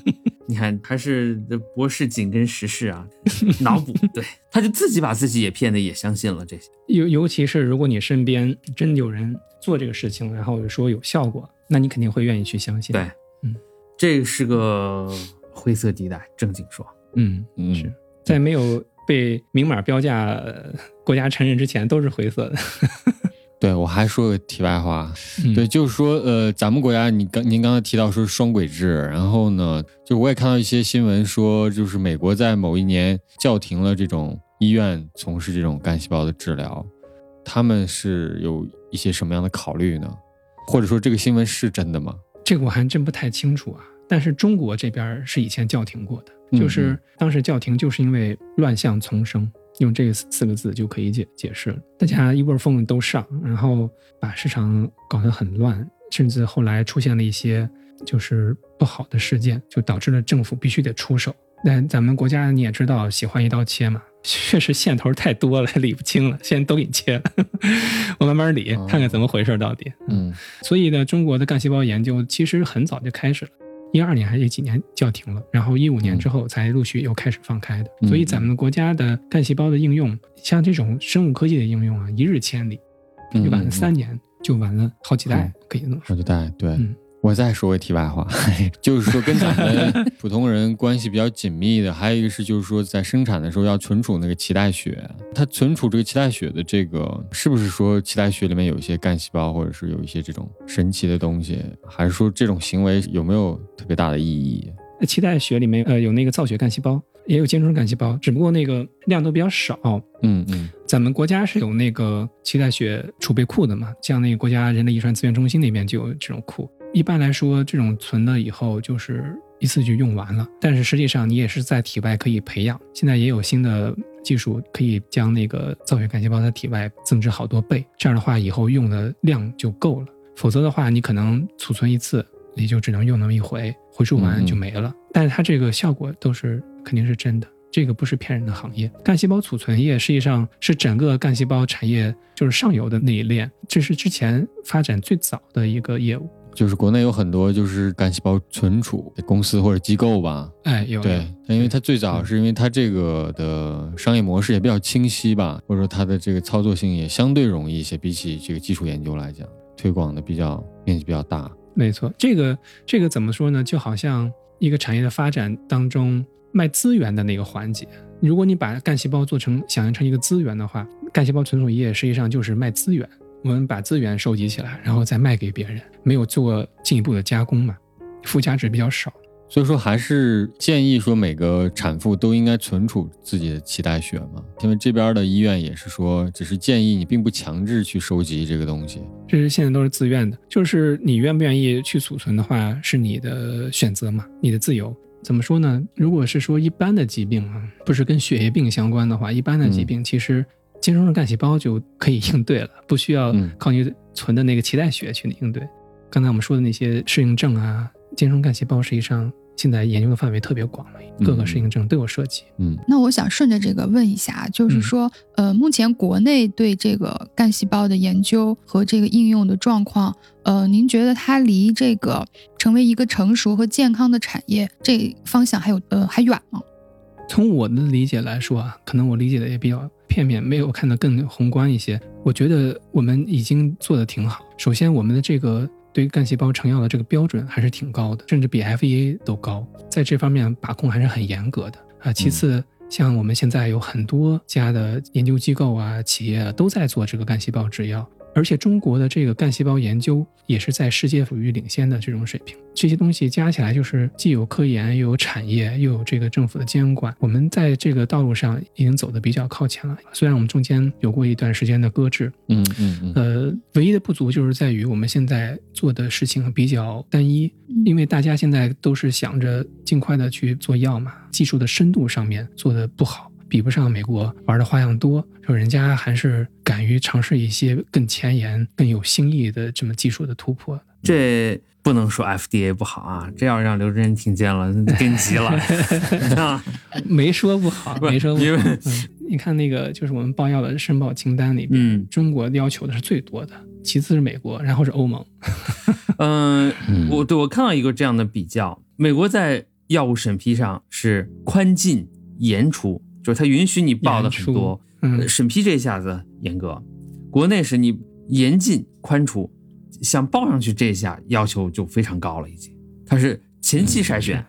你看还是这博士紧跟时事啊，脑补，对，他就自己把自己也骗的也相信了这些。尤尤其是如果你身边真有人做这个事情，然后说有效果，那你肯定会愿意去相信。对，嗯，这是个灰色地带，正经说。嗯，嗯是在没有被明码标价、呃国家承认之前，都是灰色的。对我还说个题外话，嗯对，就是说，呃，咱们国家，你刚您刚才提到说双轨制，然后呢，就我也看到一些新闻说，就是美国在某一年叫停了这种医院从事这种干细胞的治疗，他们是有一些什么样的考虑呢？或者说这个新闻是真的吗？这个我还真不太清楚啊。但是中国这边是以前叫停过的，嗯就是当时叫停就是因为乱象丛生，用这四个字就可以解解释了。大家一窝蜂都上，然后把市场搞得很乱，甚至后来出现了一些就是不好的事件，就导致了政府必须得出手。但咱们国家你也知道，喜欢一刀切嘛，确实线头太多了，理不清了，现在都给你切了，我慢慢理，看看怎么回事到底。嗯所以呢，中国的干细胞研究其实很早就开始了，一二年还是几年叫停了，然后一五年之后才陆续又开始放开的。嗯所以咱们国家的干细胞的应用，像这种生物科技的应用啊，一日千里，嗯，就晚了嗯三年，就晚了好几代，可以弄出。好几代，对。嗯我再说个题外话，就是说跟咱们普通人关系比较紧密的，还有一个是就是说在生产的时候要存储那个脐带血，它存储这个脐带血的这个是不是说脐带血里面有一些干细胞，或者是有一些这种神奇的东西，还是说这种行为有没有特别大的意义？脐带血里面呃有那个造血干细胞，也有间充干细胞，只不过那个量都比较少。嗯嗯咱们国家是有那个脐带血储备库的嘛，像那个国家人类遗传资源中心那边就有这种库。一般来说，这种存了以后就是一次就用完了。但是实际上你也是在体外可以培养，现在也有新的技术可以将那个造血干细胞在体外增殖好多倍，这样的话以后用的量就够了。否则的话，你可能储存一次，你就只能用那么一回，回收完就没了。但是它这个效果都是肯定是真的。这个不是骗人的行业，干细胞储存业实际上是整个干细胞产业就是上游的那一链，这是之前发展最早的一个业务。就是国内有很多就是干细胞存储公司或者机构吧，哎，有对，但因为它最早是因为它这个的商业模式也比较清晰吧，或者说它的这个操作性也相对容易一些，比起这个基础研究来讲，推广的比较面积比较大。没错，这个这个怎么说呢？就好像一个产业的发展当中。卖资源的那个环节，如果你把干细胞做成想象成一个资源的话，干细胞存储业实际上就是卖资源。我们把资源收集起来，然后再卖给别人，没有做进一步的加工嘛，附加值比较少。所以说，还是建议说每个产妇都应该存储自己的脐带血嘛。因为这边的医院也是说，只是建议你，并不强制去收集这个东西。这是现在都是自愿的，就是你愿不愿意去储存的话，是你的选择嘛，你的自由。怎么说呢？如果是说一般的疾病啊，不是跟血液病相关的话，一般的疾病其实精生干细胞就可以应对了，不需要靠你存的那个脐带血去应对。刚才我们说的那些适应症啊，精生干细胞实际上。现在研究的范围特别广了，各个适应症都有涉及。嗯，那我想顺着这个问一下，就是说，呃，目前国内对这个干细胞的研究和这个应用的状况，呃，您觉得它离这个成为一个成熟和健康的产业这方向还有呃还远吗？从我的理解来说啊，可能我理解的也比较片面，没有看得更宏观一些。我觉得我们已经做的挺好。首先，我们的这个。对于干细胞成药的这个标准还是挺高的，甚至比 FDA 都高，在这方面把控还是很严格的啊。其次，像我们现在有很多家的研究机构啊、企业都在做这个干细胞制药。而且中国的这个干细胞研究也是在世界属于领先的这种水平，这些东西加起来就是既有科研又有产业又有这个政府的监管，我们在这个道路上已经走得比较靠前了。虽然我们中间有过一段时间的搁置，嗯嗯，呃，唯一的不足就是在于我们现在做的事情比较单一，因为大家现在都是想着尽快的去做药嘛，技术的深度上面做的不好。比不上美国玩的花样多，就人家还是敢于尝试一些更前沿、更有新意的这么技术的突破。这不能说 FDA 不好啊，这要让刘真听见了，跟急了。没说不好，没说不好。因为你看那个，就是我们报药的申报清单里边，中国要求的是最多的，其次是美国，然后是欧盟。嗯，我对我看到一个这样的比较，美国在药物审批上是宽进严出。就是它允许你报的很多，嗯审批这一下子严格。国内是你严禁宽出，想报上去这一下要求就非常高了，已经。它是前期筛选，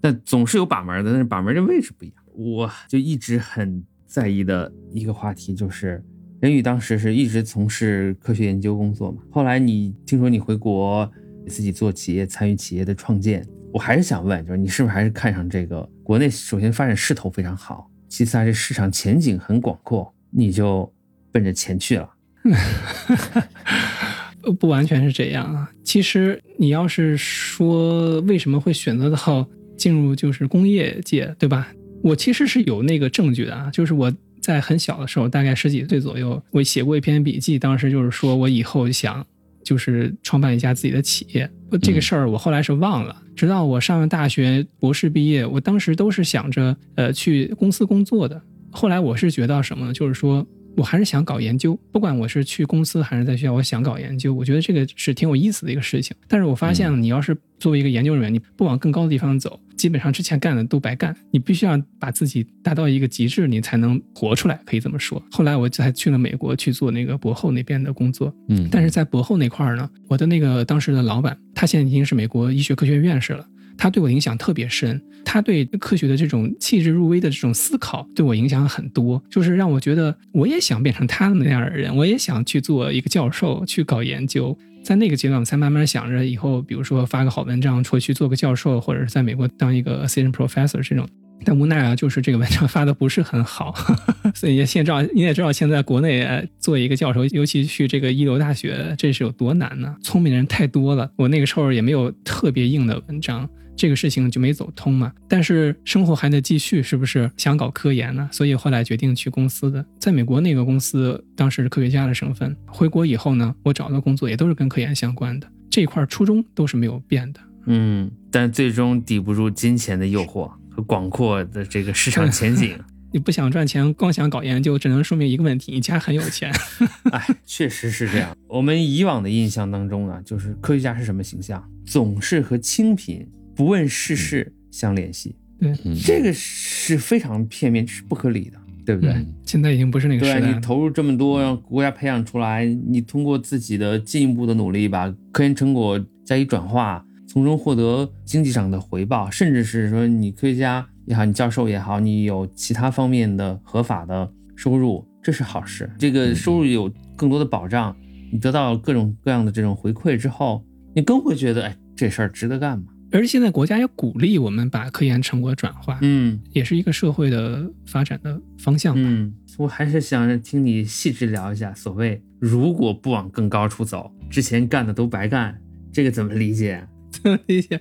但总是有把门的，但是把门的位置不一样。我就一直很在意的一个话题就是，任宇当时是一直从事科学研究工作嘛，后来你听说你回国自己做企业，参与企业的创建，我还是想问，就是你是不是还是看上这个国内？首先发展势头非常好。其次，还是市场前景很广阔，你就奔着钱去了。不完全是这样啊。其实你要是说为什么会选择到进入就是工业界，对吧？我其实是有那个证据的啊。就是我在很小的时候，大概十几岁左右，我写过一篇笔记，当时就是说我以后想就是创办一家自己的企业。这个事儿我后来是忘了。直到我上了大学，博士毕业，我当时都是想着，呃，去公司工作的。后来我是觉得什么呢？就是说我还是想搞研究，不管我是去公司还是在学校，我想搞研究。我觉得这个是挺有意思的一个事情。但是我发现，你要是作为一个研究人员，你不往更高的地方走。基本上之前干的都白干，你必须要把自己达到一个极致，你才能活出来，可以这么说。后来我才去了美国去做那个博后那边的工作，嗯，但是在博后那块儿呢，我的那个当时的老板，他现在已经是美国医学科学院士了，他对我影响特别深，他对科学的这种细致入微的这种思考对我影响很多，就是让我觉得我也想变成他们那样的人，我也想去做一个教授，去搞研究。在那个阶段，我才慢慢想着以后，比如说发个好文章，出去做个教授，或者是在美国当一个 assistant professor 这种。但无奈啊，就是这个文章发的不是很好，所以也现在你也知道，现在国内做一个教授，尤其去这个一流大学，这是有多难呢？聪明的人太多了，我那个时候也没有特别硬的文章，这个事情就没走通嘛。但是生活还得继续，是不是想搞科研呢？所以后来决定去公司的，在美国那个公司当时是科学家的身份。回国以后呢，我找的工作也都是跟科研相关的，这一块初衷都是没有变的。嗯，但最终抵不住金钱的诱惑和广阔的这个市场前景。你不想赚钱，光想搞研究，只能说明一个问题：你家很有钱。哎，确实是这样。我们以往的印象当中啊，就是科学家是什么形象？总是和清贫、不问世事相联系。对，嗯这个是非常片面，是不合理的，对不对？嗯，现在已经不是那个时代了。你投入这么多，让国家培养出来，你通过自己的进一步的努力，把科研成果加以转化，从中获得经济上的回报，甚至是说你科学家也好，你教授也好，你有其他方面的合法的收入，这是好事。这个收入有更多的保障，你得到各种各样的这种回馈之后，你更会觉得，哎，这事儿值得干嘛？而是现在国家也鼓励我们把科研成果转化，嗯也是一个社会的发展的方向吧。嗯，我还是想听你细致聊一下，所谓如果不往更高处走，之前干的都白干，这个怎么理解？怎么理解？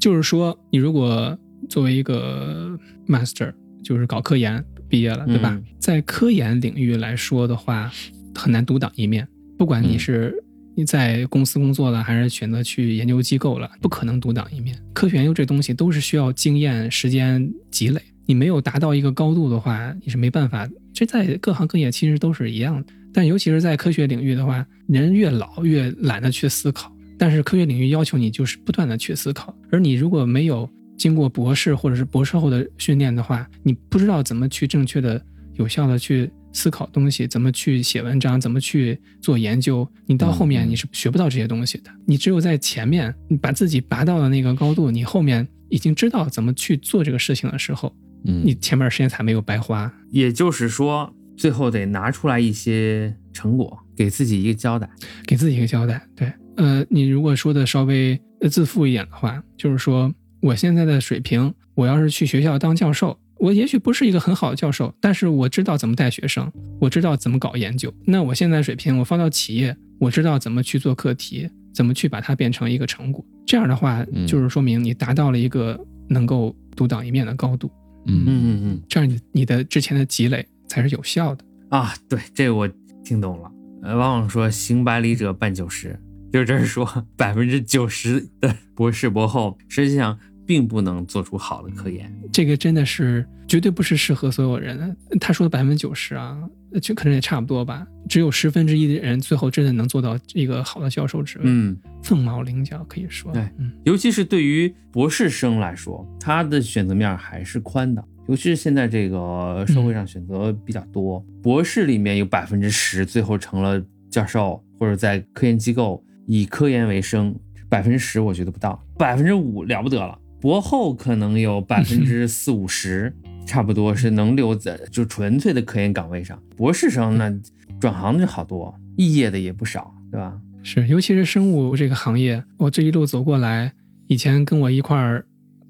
就是说，你如果作为一个 master，就是搞科研毕业了，对吧？嗯在科研领域来说的话，很难独当一面。不管你嗯是你在公司工作了，还是选择去研究机构了，不可能独当一面。科学研究这东西都是需要经验、时间积累。你没有达到一个高度的话，你是没办法。这在各行各业其实都是一样的，但尤其是在科学领域的话，人越老越懒得去思考。但是科学领域要求你就是不断的去思考，而你如果没有经过博士或者是博士后的训练的话，你不知道怎么去正确的、有效的去思考东西，怎么去写文章，怎么去做研究，你到后面你是学不到这些东西的。你只有在前面，你把自己拔到了那个高度，你后面已经知道怎么去做这个事情的时候，嗯你前面的时间才没有白花。也就是说，最后得拿出来一些成果，给自己一个交代。给自己一个交代。对，呃，你如果说的稍微呃自负一点的话，就是说我现在的水平，我要是去学校当教授，我也许不是一个很好的教授，但是我知道怎么带学生，我知道怎么搞研究。那我现在水平，我放到企业，我知道怎么去做课题，怎么去把它变成一个成果。这样的话，嗯就是说明你达到了一个能够独当一面的高度，嗯嗯嗯嗯这样你你的之前的积累才是有效的。啊，对，这我听懂了。呃，往往说行百里者半九十，就这是说 百分之九十的博士博后，实际上并不能做出好的科研。这个真的是绝对不是适合所有人的。他说的百分之九十啊，就可能也差不多吧。只有十分之一的人最后真的能做到一个好的教授职位，嗯，凤毛麟角可以说。对嗯，尤其是对于博士生来说，他的选择面还是宽的。尤其是现在这个社会上选择比较多，博士里面有百分之十最后成了教授，或者在科研机构以科研为生，百分之十我觉得不到，百分之五了不得了。博后可能有 百分之四五十，差不多是能留在就纯粹的科研岗位上。博士生呢转行的就好多，肄业的也不少，对吧？是，尤其是生物这个行业，我这一路走过来，以前跟我一块儿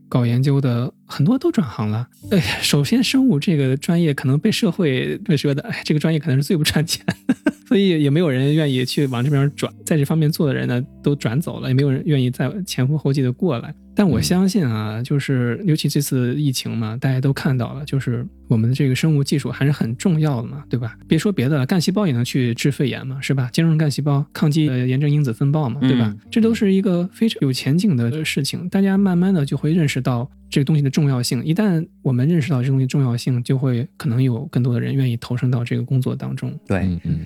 搞研究的很多都转行了。哎，首先生物这个专业可能被社会会 觉得，哎，这个专业可能是最不赚钱的，所以也没有人愿意去往这边转。在这方面做的人呢，都转走了，也没有人愿意再前赴后继的过来。但我嗯相信啊，就是尤其这次疫情嘛，大家都看到了，就是我们的这个生物技术还是很重要的嘛，对吧？别说别的了，干细胞也能去治肺炎嘛，是吧？兼容干细胞、抗击呃炎症因子风暴嘛，对吧？嗯这都是一个非常有前景的事情，大家慢慢的就会认识到这个东西的重要性。一旦我们认识到这个东西重要性，就会可能有更多的人愿意投身到这个工作当中。对，嗯嗯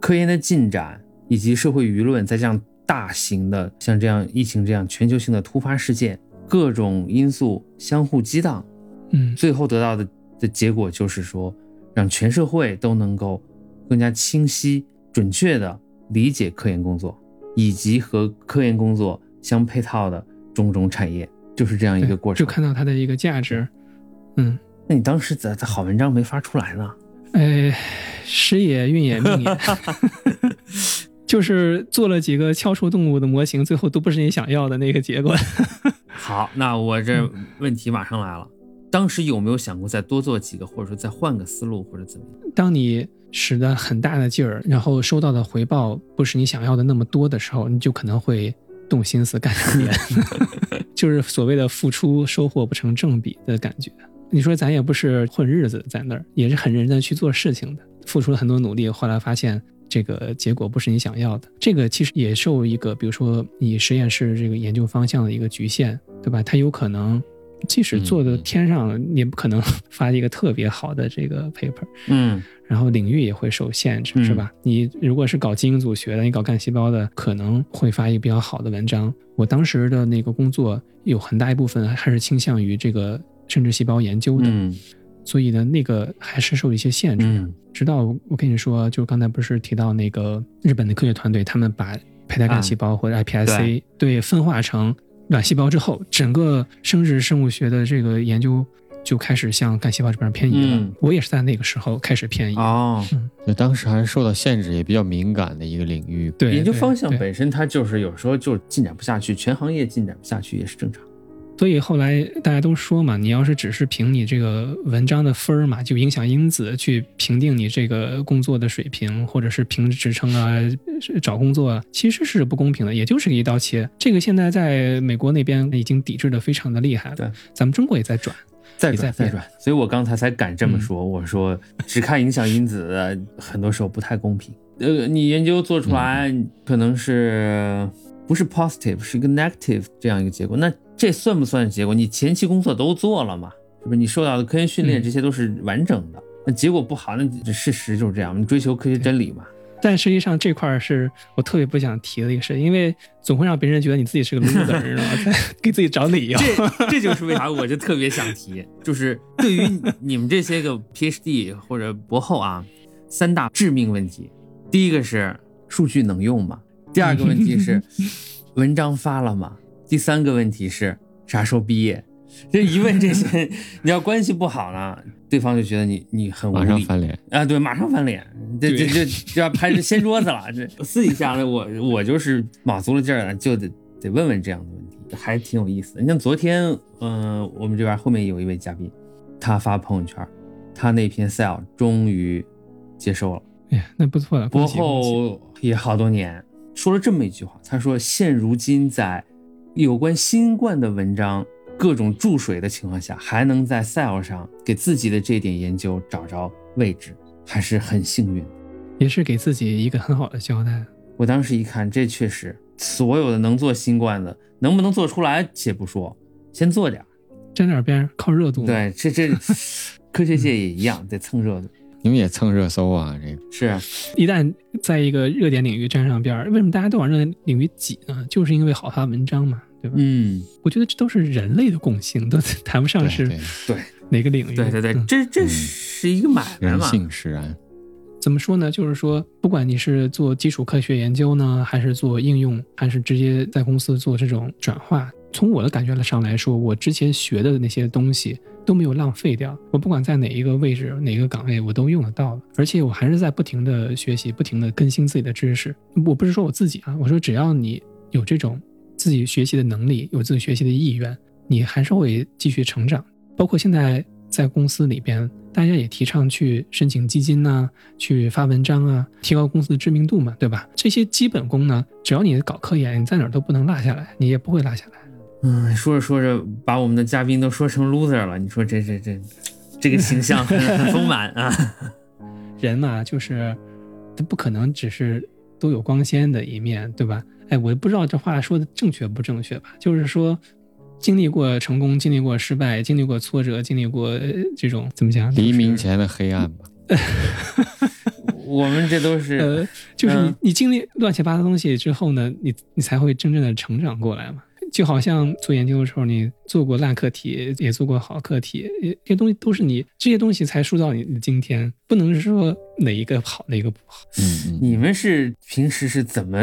科研的进展以及社会舆论在这样大型的像这样疫情这样全球性的突发事件，各种因素相互激荡，嗯，最后得到的的结果就是说，让全社会都能够更加清晰、准确的理解科研工作，以及和科研工作相配套的种种产业，就是这样一个过程。就看到它的一个价值。嗯，那你当时咋咋好文章没发出来呢？哎，时也运也命也，就是做了几个敲出动物的模型，最后都不是你想要的那个结果。好，那我这问题马上来了。当时有没有想过再多做几个，或者说再换个思路，或者怎么样？当你使得很大的劲儿，然后收到的回报不是你想要的那么多的时候，你就可能会动心思干两年，就是所谓的付出收获不成正比的感觉。你说咱也不是混日子在那儿，也是很认真去做事情的，付出了很多努力，后来发现这个结果不是你想要的。这个其实也受一个，比如说你实验室这个研究方向的一个局限，对吧？它有可能。即使做的天上，也不可能 发一个特别好的这个 paper，嗯，然后领域也会受限制，是吧？你如果是搞基因组学的，你搞干细胞的，可能会发一个比较好的文章。我当时的那个工作有很大一部分还是倾向于这个生殖细胞研究的，嗯。所以呢，那个还是受一些限制。嗯。直到我跟你说，就刚才不是提到那个日本的科学团队，他们把胚胎干细胞或者 iPSC 对分化成卵细胞之后，整个生殖生物学的这个研究就开始向干细胞这边偏移了。嗯我也是在那个时候开始偏移。哦，就当时还是受到限制，也比较敏感的一个领域。对，研究方向本身它就是有时候就进展不下去，全行业进展不下去也是正常。所以后来大家都说嘛，你要是只是凭你这个文章的分儿嘛，就影响因子去评定你这个工作的水平，或者是评职称啊、找工作啊，其实是不公平的，也就是一刀切。这个现在在美国那边已经抵制的非常的厉害了，对，咱们中国也在转。在变转再转，所以我刚才才敢这么说。我说只看影响因子，很多时候不太公平。呃，你研究做出来可能是不是 positive，是一个 negative 这样一个结果，那这算不算结果？你前期工作都做了嘛，是不是？你受到的科研训练嗯这些都是完整的，那结果不好，那这事实就是这样。你追求科学真理嘛？但实际上这块儿是我特别不想提的一个事，因为总会让别人觉得你自己是个 loser，知道吗？给自己找理由。这这就是为啥我就特别想提，就是对于你们这些个 PhD 或者博后啊，三大致命问题，第一个是数据能用吗？第二个问题是文章发了吗？第三个问题是啥时候毕业？这一问这些，你要关系不好呢，对方就觉得你你很无马上翻脸。啊，对，马上翻脸，这这这就要拍掀桌子了。这私底下呢，我我就是卯足了劲儿了，就得得问问这样的问题，还挺有意思的。你像昨天，嗯、我们这边后面有一位嘉宾，他发朋友圈，他那篇 cell 终于接收了，哎呀，那不错了，博后也好多年，说了这么一句话，他说现如今在有关新冠的文章。各种注水的情况下，还能在 Cell 上给自己的这点研究找着位置，还是很幸运。也是给自己一个很好的交代。我当时一看，这确实所有的能做新冠的，能不能做出来且不说，先做点儿。沾点边儿靠热度。，对，这这科学界也一样，得蹭热度。你们也蹭热搜啊？这个是，一旦在一个热点领域沾上边儿，为什么大家都往热点领域挤呢？就是因为好发文章嘛，对吧？嗯，我觉得这都是人类的共性，都谈不上是对对哪个领域。对对对，嗯这这嗯是一个买卖人。性使然。怎么说呢？就是说，不管你是做基础科学研究呢，还是做应用，还是直接在公司做这种转化，从我的感觉上来说，我之前学的那些东西都没有浪费掉。我不管在哪一个位置、哪个岗位，我都用得到了，而且我还是在不停的学习、不停的更新自己的知识。我不是说我自己啊，我说只要你有这种自己学习的能力，有自己学习的意愿，你还是会继续成长。包括现在在公司里边，大家也提倡去申请基金呐、去发文章啊，提高公司的知名度嘛，对吧？这些基本功呢，只要你搞科研，你在哪儿都不能落下来，你也不会落下来。嗯，说着说着，把我们的嘉宾都说成 loser 了。你说这这这，这个形象很很丰满啊。人嘛，就是他不可能只是都有光鲜的一面，对吧？哎，我不知道这话说的正确不正确吧？就是说，经历过成功，经历过失败，经历过挫折，经历过呃这种怎么讲？黎明前的黑暗吧。我们这都是，呃，就是你嗯你经历乱七八糟东西之后呢，你你才会真正的成长过来嘛。就好像做研究的时候，你做过烂课题，也做过好课题，这些东西都是你这些东西才塑造你的今天，不能是说哪一个好，哪一个不好。嗯嗯，你们是平时是怎么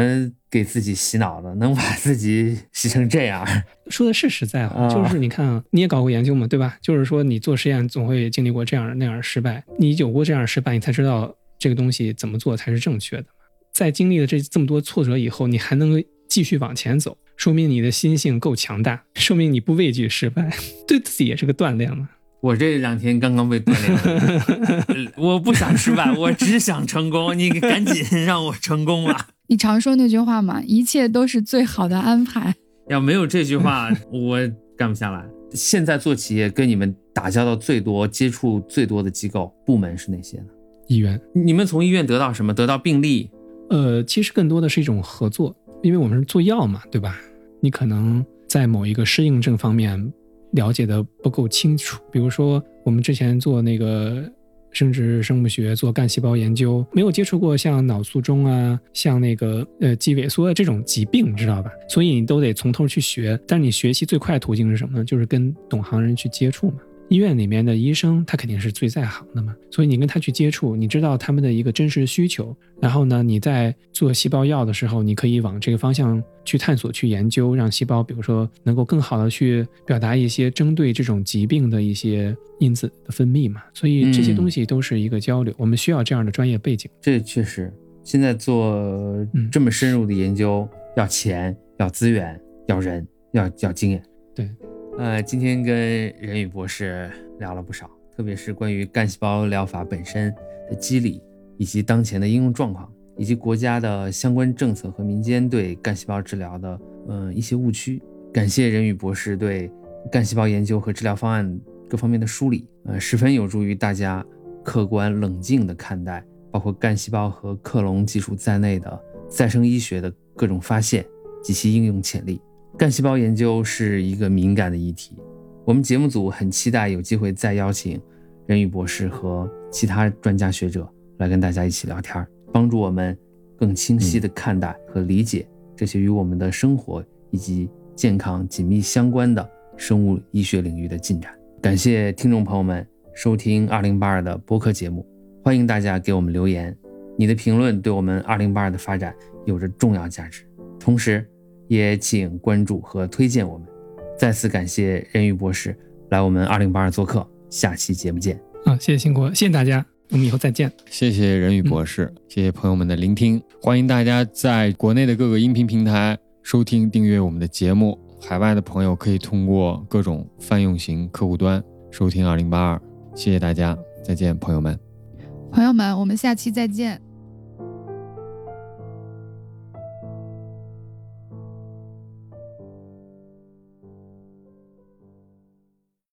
给自己洗脑的？能把 自己洗成这样？说的是实在话，啊就是你看啊，你也搞过研究嘛，对吧？就是说你做实验总会经历过这样那样的失败，你有过这样的失败，你才知道这个东西怎么做才是正确的。在经历了这这么多挫折以后，你还能继续往前走，说明你的心性够强大，说明你不畏惧失败，对自己也是个锻炼嘛。我这两天刚刚被锻炼了，呃 我不想失败，我只想成功。你赶紧让我成功吧。你常说那句话嘛，一切都是最好的安排。要没有这句话，我干不下来。现在做企业，跟你们打交道最多、接触最多的机构部门是哪些呢？医院，你们从医院得到什么？得到病例？呃，其实更多的是一种合作，因为我们是做药嘛，对吧？你可能在某一个适应症方面了解的不够清楚，比如说我们之前做那个。生殖生物学做干细胞研究，没有接触过像脑卒中啊，像那个呃肌萎缩这种疾病，你知道吧？所以你都得从头去学。但是你学习最快途径是什么呢？就是跟懂行人去接触嘛。医院里面的医生，他肯定是最在行的嘛，所以你跟他去接触，你知道他们的一个真实需求，然后呢，你在做细胞药的时候，你可以往这个方向去探索、去研究，让细胞，比如说能够更好的去表达一些针对这种疾病的一些因子的分泌嘛。所以这些东西都是一个交流，我们需要这样的专业背景。这确实，现在做这么深入的研究，要钱、要资源、要人、要要经验。对。呃，今天跟任宇博士聊了不少，特别是关于干细胞疗法本身的机理，以及当前的应用状况，以及国家的相关政策和民间对干细胞治疗的嗯一些误区。感谢任宇博士对干细胞研究和治疗方案各方面的梳理，呃，十分有助于大家客观冷静地看待包括干细胞和克隆技术在内的再生医学的各种发现及其应用潜力。干细胞研究是一个敏感的议题，我们节目组很期待有机会再邀请任宇博士和其他专家学者来跟大家一起聊天，帮助我们更清晰地看待和理解这些与我们的生活以及健康紧密相关的生物医学领域的进展。感谢听众朋友们收听二零八二的播客节目，欢迎大家给我们留言，你的评论对我们二零八二的发展有着重要价值，同时。也请关注和推荐我们。再次感谢任宇博士来我们二零八二做客，下期节目见。啊，谢谢辛苦，谢谢大家，我们以后再见。谢谢任宇博士，谢谢朋友们的聆听，欢迎大家在国内的各个音频平台收听订阅我们的节目，海外的朋友可以通过各种泛用型客户端收听二零八二。谢谢大家，再见，朋友们。朋友们，我们下期再见。